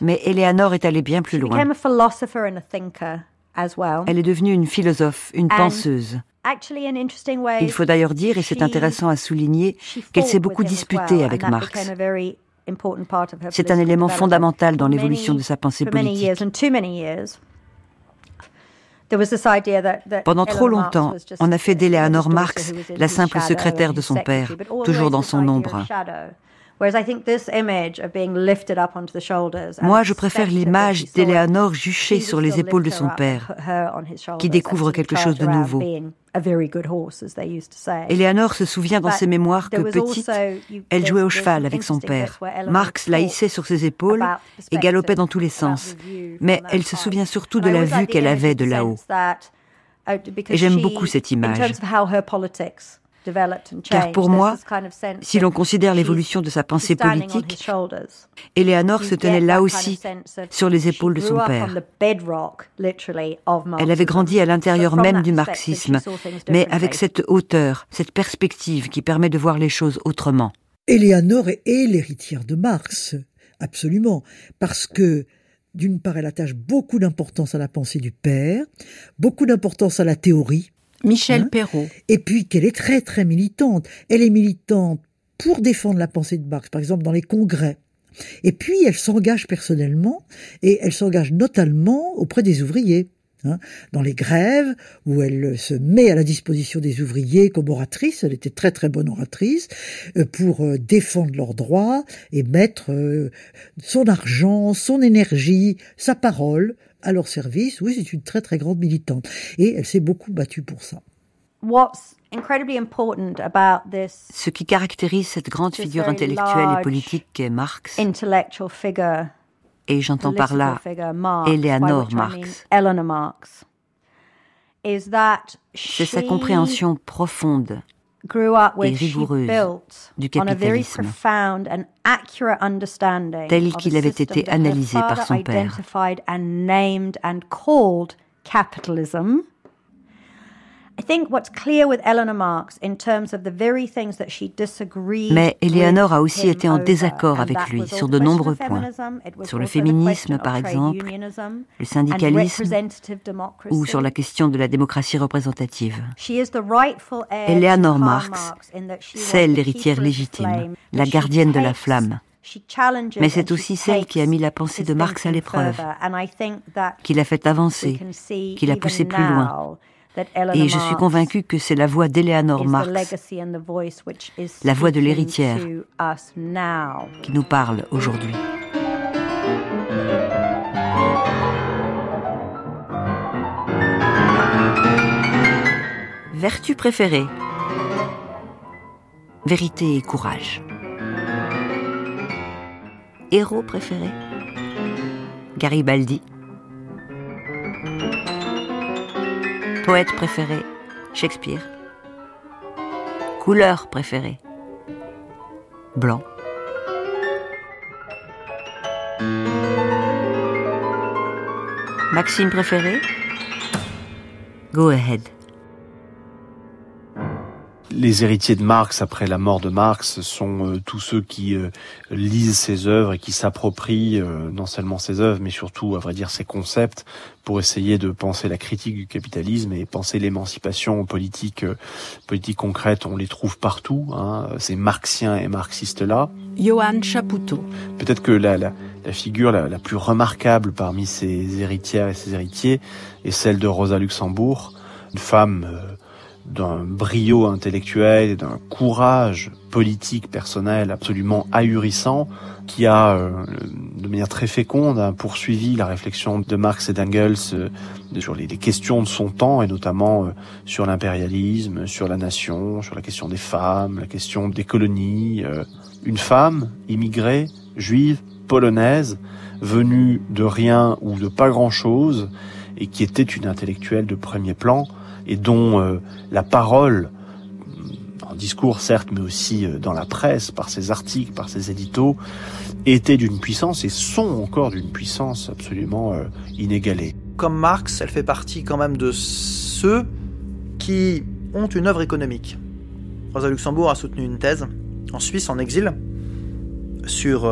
Mais Eleanor est allée bien plus loin. Elle est devenue une philosophe, une penseuse. Il faut d'ailleurs dire, et c'est intéressant à souligner, qu'elle s'est beaucoup disputée avec Marx. C'est un élément fondamental dans l'évolution de sa pensée politique. Pendant trop longtemps, on a fait d'Eleanor Marx la simple secrétaire de son père, toujours dans son ombre. Moi, je préfère l'image d'Eleanor juchée sur les épaules de son père, qui découvre quelque chose de nouveau. Eleanor se souvient dans ses mémoires que petite, elle jouait au cheval avec son père. Marx la hissait sur ses épaules et galopait dans tous les sens. Mais elle se souvient surtout de la vue qu'elle avait de là-haut. Et j'aime beaucoup cette image. Car pour moi, si l'on considère l'évolution de sa pensée politique, Eleanor se tenait là aussi sur les épaules de son père. Elle avait grandi à l'intérieur même du marxisme, mais avec cette hauteur, cette perspective qui permet de voir les choses autrement. Eleanor est l'héritière de Marx, absolument, parce que d'une part, elle attache beaucoup d'importance à la pensée du père, beaucoup d'importance à la théorie, Michel hein Perrault. Et puis qu'elle est très très militante. Elle est militante pour défendre la pensée de Marx, par exemple dans les congrès. Et puis elle s'engage personnellement et elle s'engage notamment auprès des ouvriers. Hein, dans les grèves, où elle se met à la disposition des ouvriers comme oratrice, elle était très très bonne oratrice, euh, pour euh, défendre leurs droits et mettre euh, son argent, son énergie, sa parole à leur service. Oui, c'est une très très grande militante. Et elle s'est beaucoup battue pour ça. Ce qui caractérise cette grande figure intellectuelle et politique qu'est Marx, et j'entends par là Eleanor Marx. C'est sa compréhension profonde et rigoureuse du capitalisme, tel qu'il avait été analysé par son père. Mais Eleanor a aussi été en désaccord avec lui sur de nombreux points, sur le féminisme par exemple, le syndicalisme ou sur la question de la démocratie représentative. Eleanor Marx, c'est l'héritière légitime, la gardienne de la flamme. Mais c'est aussi celle qui a mis la pensée de Marx à l'épreuve, qui l'a fait avancer, qui l'a poussé plus loin, et je suis convaincue que c'est la voix d'Eleanor Marx, la voix de l'héritière, qui nous parle aujourd'hui. Vertu préférée Vérité et courage. Héros préféré Garibaldi. Poète préféré, Shakespeare. Couleur préférée, blanc. Maxime préféré, go ahead les héritiers de Marx après la mort de Marx sont euh, tous ceux qui euh, lisent ses œuvres et qui s'approprient euh, non seulement ses œuvres mais surtout à vrai dire ses concepts pour essayer de penser la critique du capitalisme et penser l'émancipation politique politique concrète. On les trouve partout hein, ces marxiens et marxistes là. Johan Chapoutot. Peut-être que la, la, la figure la, la, plus remarquable parmi ces héritières et ces héritiers est celle de Rosa Luxembourg une femme d'un brio intellectuel et d'un courage politique personnel absolument ahurissant qui a, euh, de manière très féconde, hein, poursuivi la réflexion de Marx et d'Engels euh, sur les, questions de son temps et notamment euh, sur l'impérialisme, sur la nation, sur la question des femmes, la question des colonies. une femme immigrée, juive, polonaise, venue de rien ou de pas grand-chose et qui était une intellectuelle de premier plan, et dont euh, la parole, en discours certes, mais aussi euh, dans la presse, par ses articles, par ses éditos, était d'une puissance et sont encore d'une puissance absolument euh, inégalée. Comme Marx, elle fait partie quand même de ceux qui ont une œuvre économique. Rosa Luxembourg a soutenu une thèse en Suisse, en exil, sur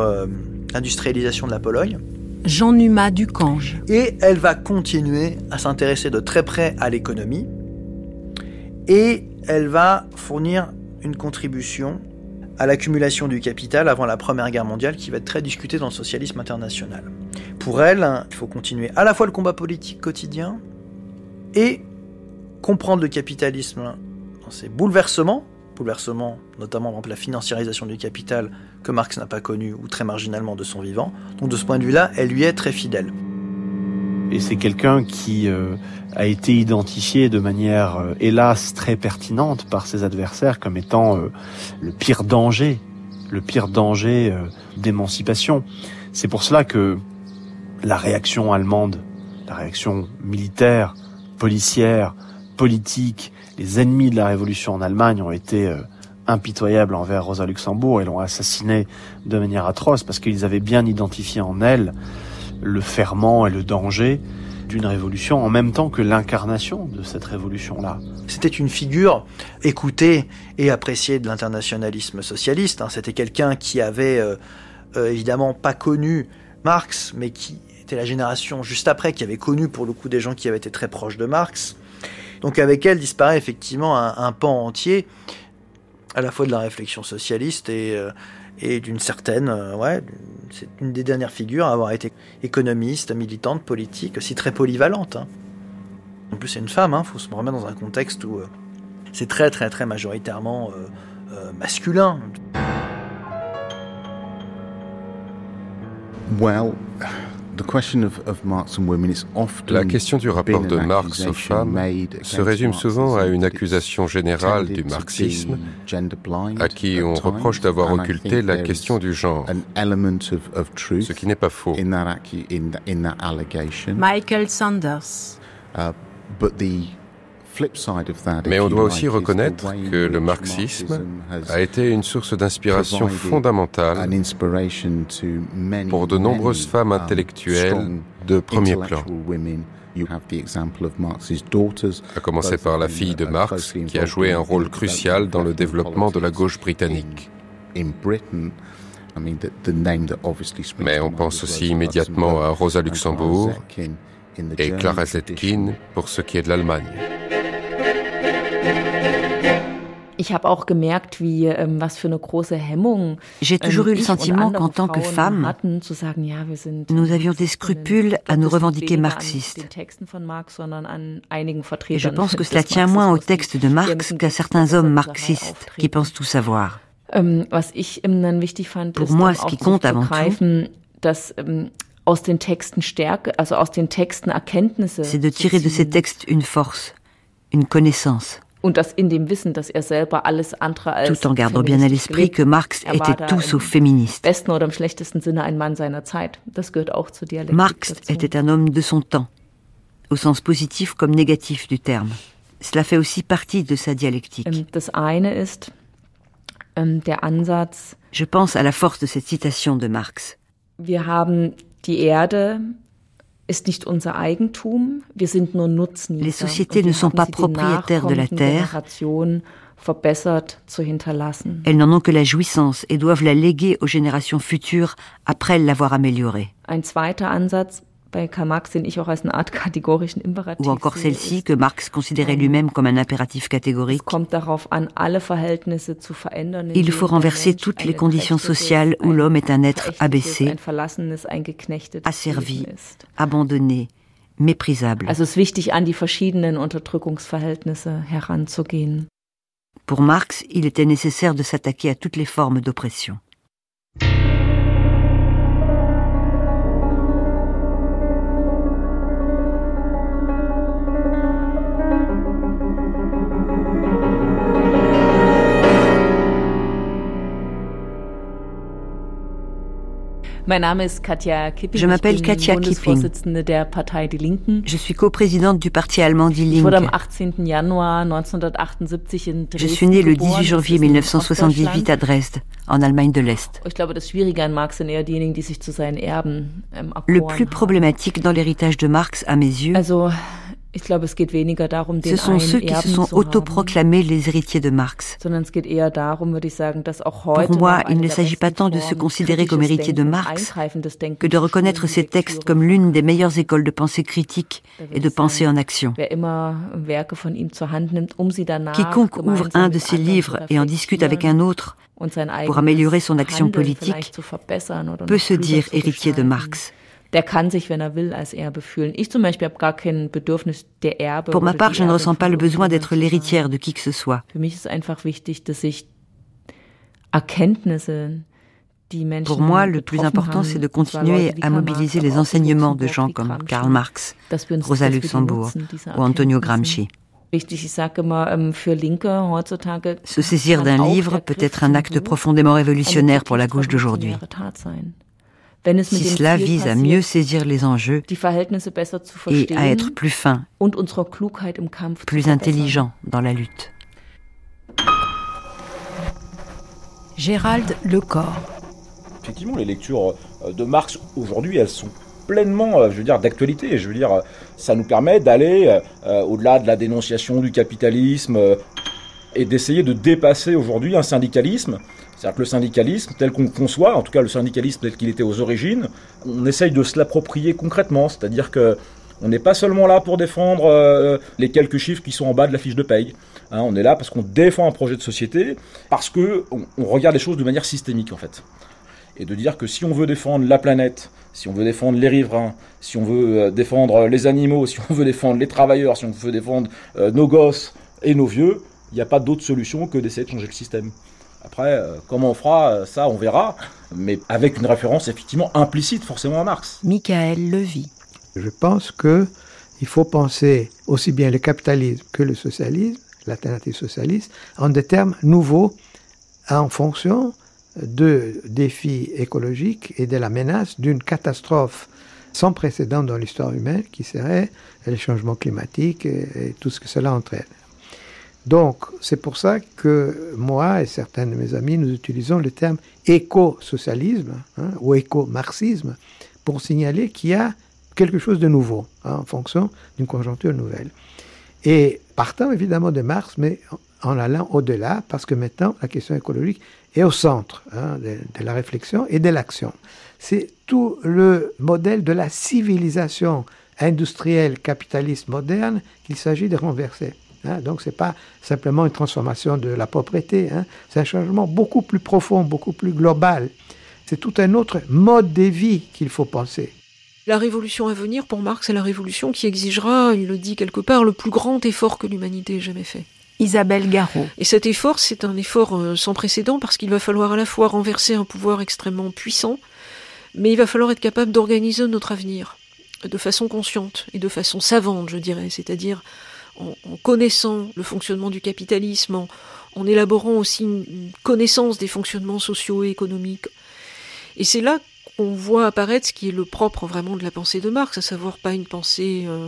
l'industrialisation de la Pologne. Jean Numa Ducange. Et elle va continuer à s'intéresser de très près à l'économie, et elle va fournir une contribution à l'accumulation du capital avant la Première Guerre mondiale qui va être très discutée dans le socialisme international. Pour elle, il faut continuer à la fois le combat politique quotidien et comprendre le capitalisme dans ses bouleversements, bouleversements notamment dans la financiarisation du capital que Marx n'a pas connu ou très marginalement de son vivant. Donc de ce point de vue-là, elle lui est très fidèle. Et c'est quelqu'un qui euh, a été identifié de manière, euh, hélas, très pertinente par ses adversaires comme étant euh, le pire danger, le pire danger d'émancipation. C'est pour cela que la réaction allemande, la réaction militaire, policière, politique, les ennemis de la révolution en Allemagne ont été impitoyables envers Rosa Luxembourg et l'ont assassinée de manière atroce parce qu'ils avaient bien identifié en elle le ferment et le danger d'une révolution en même temps que l'incarnation de cette révolution-là. C'était une figure écoutée et appréciée de l'internationalisme socialiste. Hein. C'était quelqu'un qui avait euh, euh, évidemment pas connu Marx, mais qui était la génération juste après, qui avait connu pour le coup des gens qui avaient été très proches de Marx. Donc avec elle disparaît effectivement un, pan entier, à la fois de la réflexion socialiste et, euh, et d'une certaine, euh, ouais, c'est une des dernières figures à avoir été économiste, militante, politique, aussi très polyvalente. Hein. En plus, c'est une femme, il hein, faut se remettre dans un contexte où euh, c'est très, très, très majoritairement euh, masculin. Well, La question du rapport de Marx aux femmes se résume souvent à une accusation générale du marxisme, à qui on reproche d'avoir occulté la question du genre, ce qui n'est pas faux. Michael Sanders. Mais on doit aussi reconnaître que le marxisme a été une source d'inspiration fondamentale pour de nombreuses femmes uh, intellectuelles de premier plan. À commencer par la fille de Marx, qui a joué un rôle crucial dans le développement de la gauche britannique. Mais on pense aussi immédiatement à Rosa Luxembourg et Clara Zetkin pour ce qui est de l'Allemagne. Ähm, J'ai toujours ähm, eu le sentiment qu'en tant que femme, nous avions des scrupules à nous revendiquer marxistes. Et je pense que cela tient moins au texte de Marx qu'à certains hommes marxistes qui pensent tout savoir. Ähm, Pour moi, ce qui compte avant tout, c'est de tirer de ces textes une force, une connaissance. Er tout en gardant bien à l'esprit que Marx était tout sauf féministe. Marx était un homme de son temps, au sens positif comme négatif du terme. Cela fait aussi partie de sa dialectique. Ähm, ähm, Je pense à la force de cette citation de Marx. Wir haben die Erde les sociétés ne sont pas propriétaires de la terre. Elles n'en ont que la jouissance et doivent la léguer aux générations futures après l'avoir améliorée. Ou encore celle-ci que Marx considérait lui-même comme un impératif catégorique. Il faut renverser toutes les conditions sociales où l'homme est un être abaissé, asservi, abandonné, méprisable. Pour Marx, il était nécessaire de s'attaquer à toutes les formes d'oppression. Je m'appelle Katja Kipping. Je suis coprésidente du parti allemand Die Linke. Je suis née le 18 janvier 1978 à Dresde, en Allemagne de l'Est. Le plus problématique dans l'héritage de Marx, à mes yeux, ce sont ceux qui se sont autoproclamés les héritiers de Marx. Pour moi, il ne s'agit pas tant de se considérer comme héritier de Marx que de reconnaître ces textes comme l'une des meilleures écoles de pensée critique et de pensée en action. Um Quiconque ouvre un de ces livres et en discute avec un autre pour améliorer son action politique peut se dire héritier de Marx. Er Pour ma part, je ne ressens pas le besoin d'être l'héritière de qui que ce soit. Pour moi, le plus important, c'est de continuer à mobiliser les enseignements de gens comme Karl Marx, Rosa Luxembourg ou Antonio Gramsci. Ähm, Se saisir d'un livre peut être un acte profondément révolutionnaire pour la gauche d'aujourd'hui si cela vise à mieux saisir les enjeux et à être plus fin, plus intelligent dans la lutte. Gérald Lecor. Effectivement, les lectures euh, de Marx aujourd'hui, elles sont pleinement, euh, je veux dire, d'actualité. Je veux dire, ça nous permet d'aller euh, au-delà de la dénonciation du capitalisme et d'essayer de dépasser aujourd'hui un syndicalisme c'est-à-dire que le syndicalisme, tel qu'on conçoit, en tout cas le syndicalisme tel qu'il était aux origines, on essaye de se l'approprier concrètement. C'est-à-dire que on n'est pas seulement là pour défendre euh, les quelques chiffres qui sont en bas de la fiche de paye. Hein. on est là parce qu'on défend un projet de société, parce que on, regarde les choses de manière systémique en fait. Et de dire que si on veut défendre la planète, si on veut défendre les riverains, si on veut euh, défendre les animaux, si on veut défendre les travailleurs, si on veut défendre euh, nos gosses et nos vieux, il n'y a pas d'autre solution que d'essayer de changer le système. Après, euh, comment on fera euh, ça, on verra, mais avec une référence effectivement implicite forcément à Marx. Michael Levy. Je pense que il faut penser aussi bien le capitalisme que le socialisme, l'alternative socialiste, en des termes nouveaux en fonction de défis écologiques et de la menace d'une catastrophe sans précédent dans l'histoire humaine qui serait les changements climatiques et, tout ce que cela entraîne. Donc, c'est pour ça que moi et certains de mes amis, nous utilisons le terme éco-socialisme hein, ou éco-marxisme pour signaler qu'il y a quelque chose de nouveau hein, en fonction d'une conjoncture nouvelle. Et partant évidemment de Marx, mais en allant au-delà, parce que maintenant la question écologique est au centre hein, de, la réflexion et de l'action. C'est tout le modèle de la civilisation industrielle capitaliste moderne qu'il s'agit de renverser. Hein. Donc ce n'est pas simplement une transformation de la propriété, hein. c'est un changement beaucoup plus profond, beaucoup plus global. C'est tout un autre mode de vie qu'il faut penser. La révolution à venir, pour Marx, c'est la révolution qui exigera, il le dit quelque part, le plus grand effort que l'humanité ait jamais fait. Isabelle Garot. Et cet effort, c'est un effort euh, sans précédent parce qu'il va falloir à la fois renverser un pouvoir extrêmement puissant, mais il va falloir être capable d'organiser notre avenir de façon consciente et de façon savante, je dirais, c'est-à-dire en, connaissant le fonctionnement du capitalisme, en, élaborant aussi une, connaissance des fonctionnements sociaux et économiques. Et c'est là qu'on voit apparaître ce qui est le propre vraiment de la pensée de Marx, à savoir pas une pensée euh,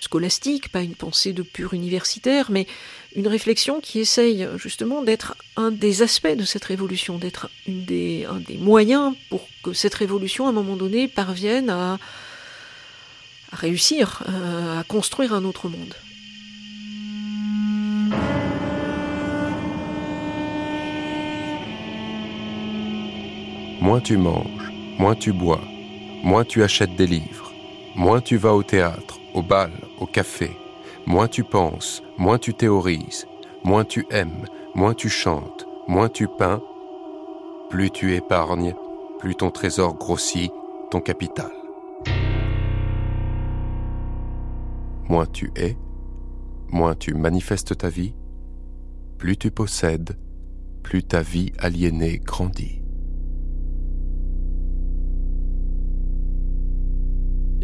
scolastique, pas une pensée de pur universitaire, mais une réflexion qui essaye justement d'être un des aspects de cette révolution, d'être un des moyens pour que cette révolution, à un moment donné, parvienne à, réussir, euh, à construire un autre monde. Moins tu manges, moins tu bois, moins tu achètes des livres, moins tu vas au théâtre, au bal, au café, moins tu penses, moins tu théorises, moins tu aimes, moins tu chantes, moins tu peins, plus tu épargnes, plus ton trésor grossit, ton capital. Moins tu es, moins tu manifestes ta vie, plus tu possèdes, plus ta vie aliénée grandit.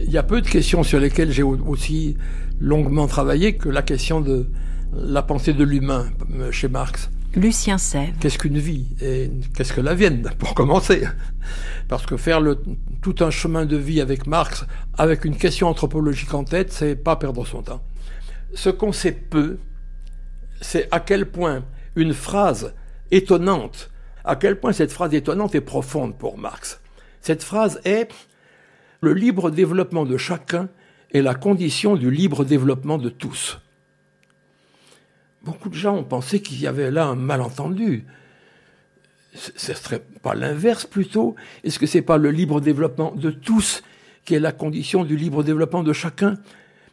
Il y a peu de questions sur lesquelles j'ai aussi longuement travaillé que la question de la pensée de l'humain euh, chez Marx. Lucien Sèvres. Qu'est-ce qu'une vie? Et qu'est-ce que la vienne, pour commencer? Parce que faire le, tout un chemin de vie avec Marx, avec une question anthropologique en tête, c'est pas perdre son temps. Ce qu'on sait peu, c'est à quel point une phrase étonnante, à quel point cette phrase étonnante est profonde pour Marx. Cette phrase est le libre développement de chacun est la condition du libre développement de tous. Beaucoup de gens ont pensé qu'il y avait là un malentendu. Ce serait pas l'inverse plutôt Est-ce que c'est pas le libre développement de tous qui est la condition du libre développement de chacun?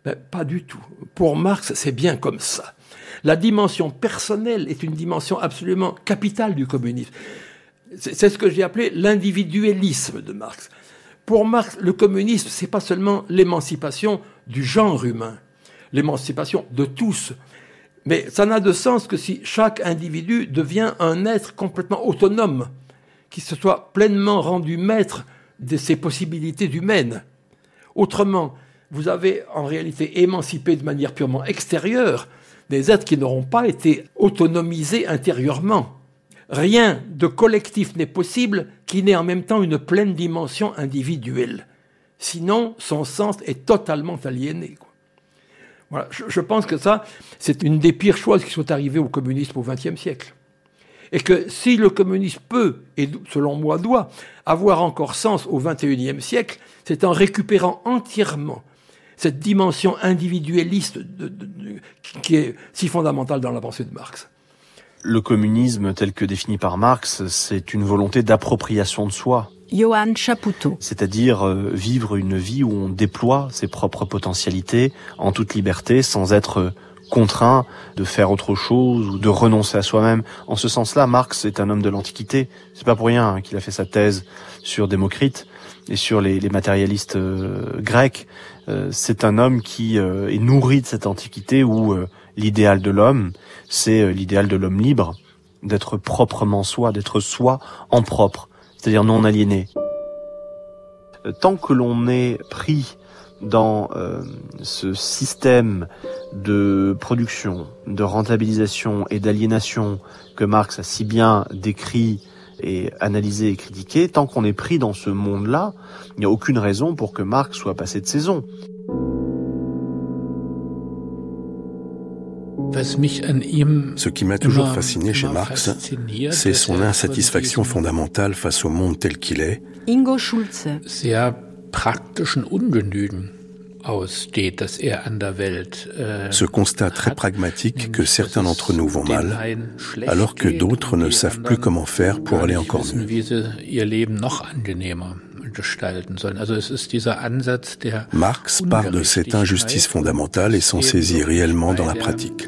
Ben, Pas du tout. Pour Marx, c'est bien comme ça. La dimension personnelle est une dimension absolument capitale du communisme. C'est ce que j'ai appelé l'individualisme de Marx. Pour Marx, le communisme, c'est pas seulement l'émancipation du genre humain, l'émancipation de tous. Mais ça n'a de sens que si chaque individu devient un être complètement autonome, qui se soit pleinement rendu maître de ses possibilités humaines. Autrement, vous avez en réalité émancipé de manière purement extérieure des êtres qui n'auront pas été autonomisés intérieurement. Rien de collectif n'est possible qui n'ait en même temps une pleine dimension individuelle. Sinon, son sens est totalement aliéné. Voilà, je, pense que ça, c'est une des pires choses qui sont arrivées au communisme au XXe siècle. Et que si le communisme peut, et selon moi doit, avoir encore sens au XXIe siècle, c'est en récupérant entièrement cette dimension individualiste qui est si fondamentale dans la pensée de Marx le communisme tel que défini par Marx, c'est une volonté d'appropriation de soi. Johan Chapoutot. C'est-à-dire euh, vivre une vie où on déploie ses propres potentialités en toute liberté sans être contraint de faire autre chose ou de renoncer à soi-même. En ce sens-là, Marx est un homme de l'Antiquité. C'est pas pour rien hein, qu'il a fait sa thèse sur Démocrite et sur les, matérialistes euh, grecs. Euh, c'est un homme qui est nourri de cette Antiquité où l'idéal de l'homme, c'est euh, l'idéal de l'homme libre, d'être proprement soi, d'être soi en propre, c'est-à-dire non aliéné. Euh, tant que l'on est pris dans euh, ce système de production, de rentabilisation et d'aliénation que Marx a si bien décrit et analysé et critiqué, tant qu'on est pris dans ce monde-là, il n'y a aucune raison pour que Marx soit passé de saison. Ce qui m'a toujours fasciné chez Marx, c'est son insatisfaction fondamentale face au monde tel qu'il est. Ingo Schulze. Ce constat très pragmatique que certains d'entre nous vont mal, alors que d'autres ne savent plus comment faire pour aller encore mieux. Marx part de cette injustice fondamentale et s'en saisit réellement dans la pratique.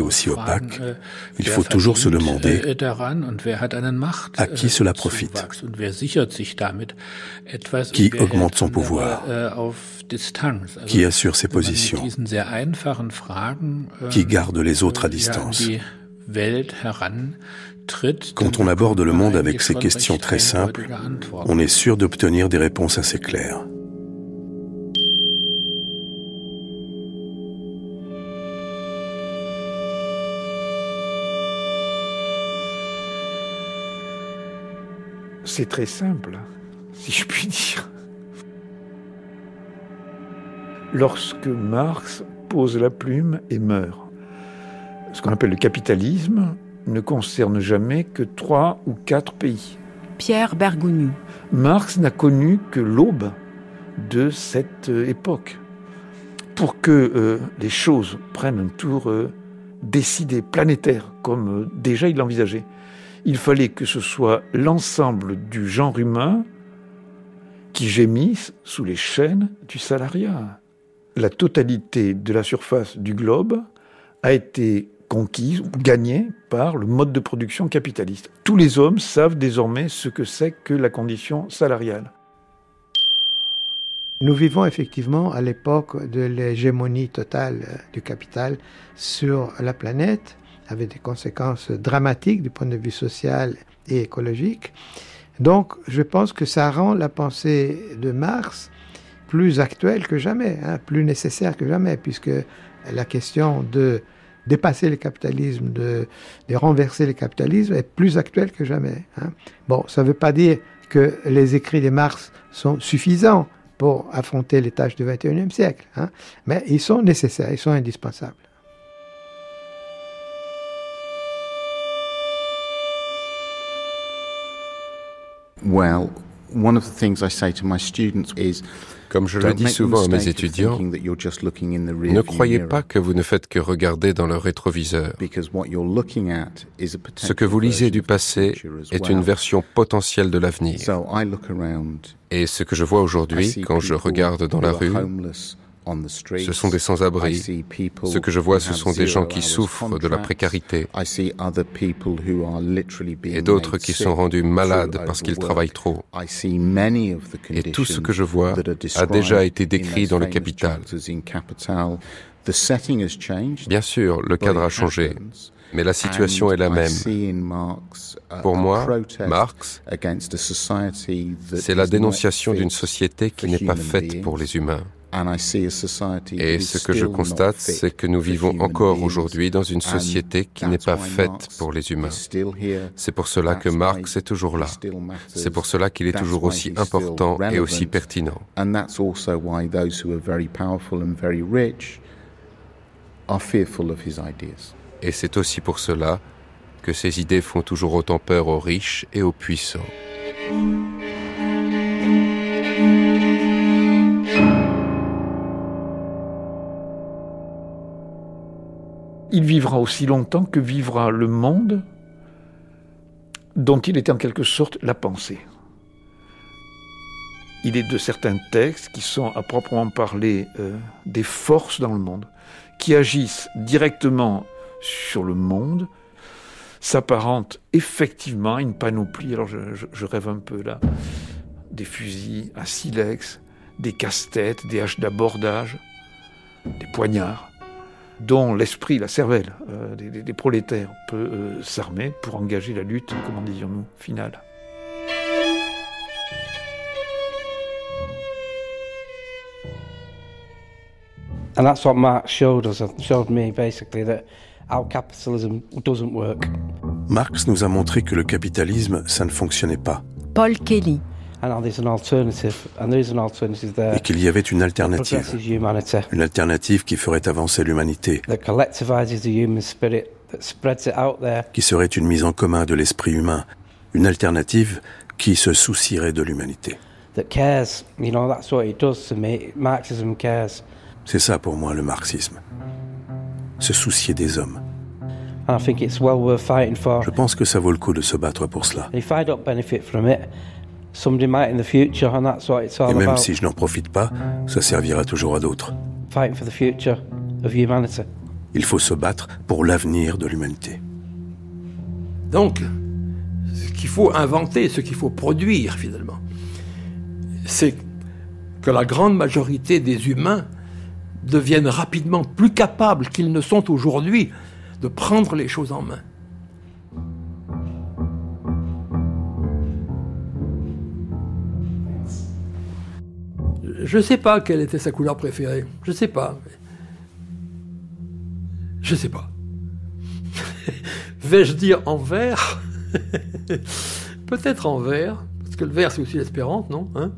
aussi opaque, äh, il faut toujours se demander à qui cela profite, qui augmente son pouvoir, qui assure ses positions, qui garde les autres à distance. Quand on aborde le monde avec ces questions très simples, on est sûr d'obtenir des réponses assez claires. C'est très simple, si je puis dire. Lorsque Marx pose la plume et meurt, ce qu'on appelle le capitalisme ne concerne jamais que trois ou quatre pays. Pierre Bergogneau. Marx n'a connu que l'aube de cette euh, époque. Pour que euh, les choses prennent un tour euh, décidé, planétaire, comme déjà il l'envisageait, il fallait que ce soit l'ensemble du genre humain qui gémisse sous les chaînes du salariat. La totalité de la surface du globe a été conquise ou gagnée par le mode de production capitaliste. Tous les hommes savent désormais ce que c'est que la condition salariale. Nous vivons effectivement à l'époque de l'hégémonie totale du capital sur la planète avec des conséquences dramatiques du point de vue social et écologique. Donc, je pense que ça rend la pensée de Marx plus actuelle que jamais, hein, plus nécessaire que jamais, puisque la question de dépasser le capitalisme, de, renverser le capitalisme est plus actuelle que jamais. Hein. Bon, ça ne veut pas dire que les écrits de Marx sont suffisants pour affronter les tâches du XXIe siècle, hein, mais ils sont nécessaires, ils sont indispensables. Comme je le dis souvent à mes étudiants, ne croyez pas que vous ne faites que regarder dans le rétroviseur. Ce que vous lisez du passé est une version potentielle de l'avenir. Et ce que je vois aujourd'hui quand je regarde dans la rue, ce sont des sans-abri. Ce que je vois, ce sont des gens qui souffrent de la précarité et d'autres qui sont rendus malades parce qu'ils travaillent trop. Et tout ce que je vois a déjà été décrit dans le capital. Bien sûr, le cadre a changé, mais la situation est la même. Pour moi, Marx, c'est la dénonciation d'une société qui n'est pas faite pour les humains. Et ce que je constate, c'est que nous vivons encore aujourd'hui dans une société qui n'est pas faite pour les humains. C'est pour cela que Marx est toujours là. C'est pour cela qu'il est toujours aussi important et aussi pertinent. Et c'est aussi pour cela que ses idées font toujours autant peur aux riches et aux puissants. Il vivra aussi longtemps que vivra le monde dont il est en quelque sorte la pensée. Il est de certains textes qui sont à proprement parler euh, des forces dans le monde, qui agissent directement sur le monde, s'apparentent effectivement à une panoplie, alors je, rêve un peu là, des fusils à silex, des casse-têtes, des haches d'abordage, des poignards, dont l'esprit, la cervelle euh, des, prolétaires peut euh, s'armer pour engager la lutte, comment disions-nous, finale. And that's what Marx showed us, showed me basically that our capitalism doesn't work. Marx nous a montré que le capitalisme, ça ne fonctionnait pas. Paul Kelly. Et qu'il y avait une alternative. Une alternative qui ferait avancer l'humanité. Qui serait une mise en commun de l'esprit humain. Une alternative qui se soucierait de l'humanité. C'est ça pour moi le marxisme. Se soucier des hommes. Je pense que ça vaut le coup de se battre pour cela. Et même si je n'en profite pas, ça servira toujours à d'autres. Il faut se battre pour l'avenir de l'humanité. Donc, ce qu'il faut inventer, ce qu'il faut produire finalement, c'est que la grande majorité des humains deviennent rapidement plus capables qu'ils ne sont aujourd'hui de prendre les choses en main. Je ne sais pas quelle était sa couleur préférée. Je ne sais pas. Je ne sais pas. Vais-je dire en vert? Peut-être en vert, parce que le vert c'est aussi l'espérance, non hein?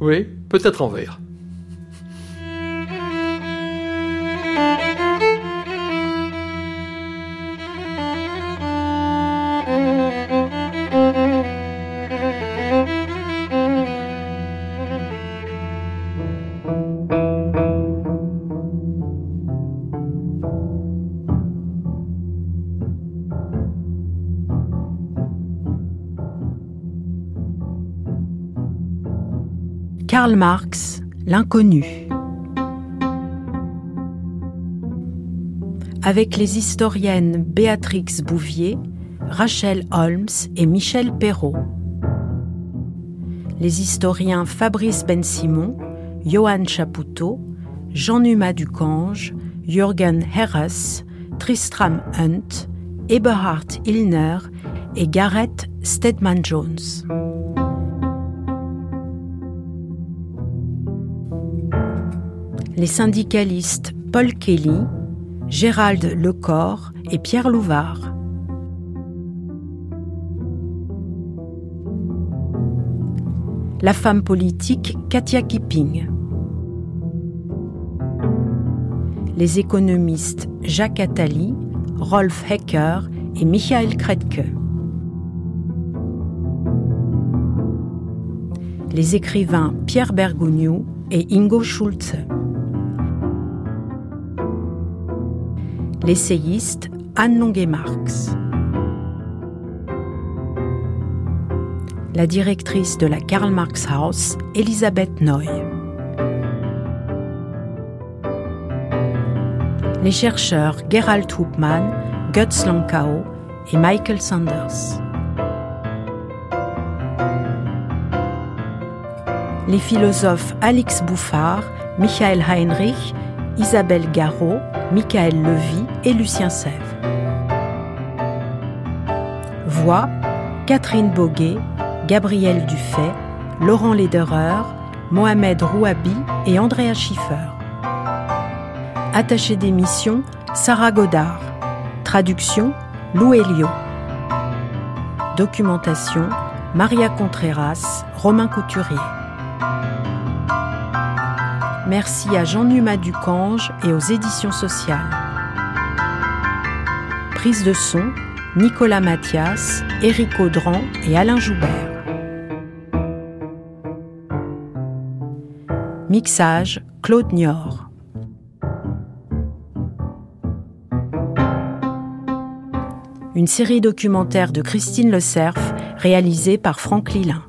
Oui, peut-être en vert. Marx, L'inconnu. Avec les historiennes Béatrix Bouvier, Rachel Holmes et Michel Perrault. Les historiens Fabrice Ben-Simon, Johan Chapoutot, Jean-Numa Ducange, Jürgen Herres, Tristram Hunt, Eberhard Illner et Gareth Stedman-Jones. Les syndicalistes Paul Kelly, Gérald Lecor et Pierre Louvard. La femme politique Katia Kipping. Les économistes Jacques Attali, Rolf Hecker et Michael Kretke. Les écrivains Pierre Bergogneau et Ingo Schulze. L'essayiste Anne Longuet-Marx. La directrice de la Karl Marx House, Elisabeth Noy. Les chercheurs Gerald Hupman, Guts Lankao et Michael Sanders. Les philosophes Alix Bouffard, Michael Heinrich, Isabelle Garot, Michael Levy et Lucien Sèvres. Voix Catherine Boguet, Gabriel Dufay, Laurent Lederer, Mohamed Rouabi et Andrea Schiffer. Attaché d'émission Sarah Godard. Traduction Lou Elio. Documentation Maria Contreras, Romain Couturier. Merci à Jean-Numa Ducange et aux éditions sociales. Prise de son, Nicolas Mathias, Éric Audran et Alain Joubert. Mixage, Claude Niort. une série documentaire de Christine Le Cerf réalisée par Franck Lilin.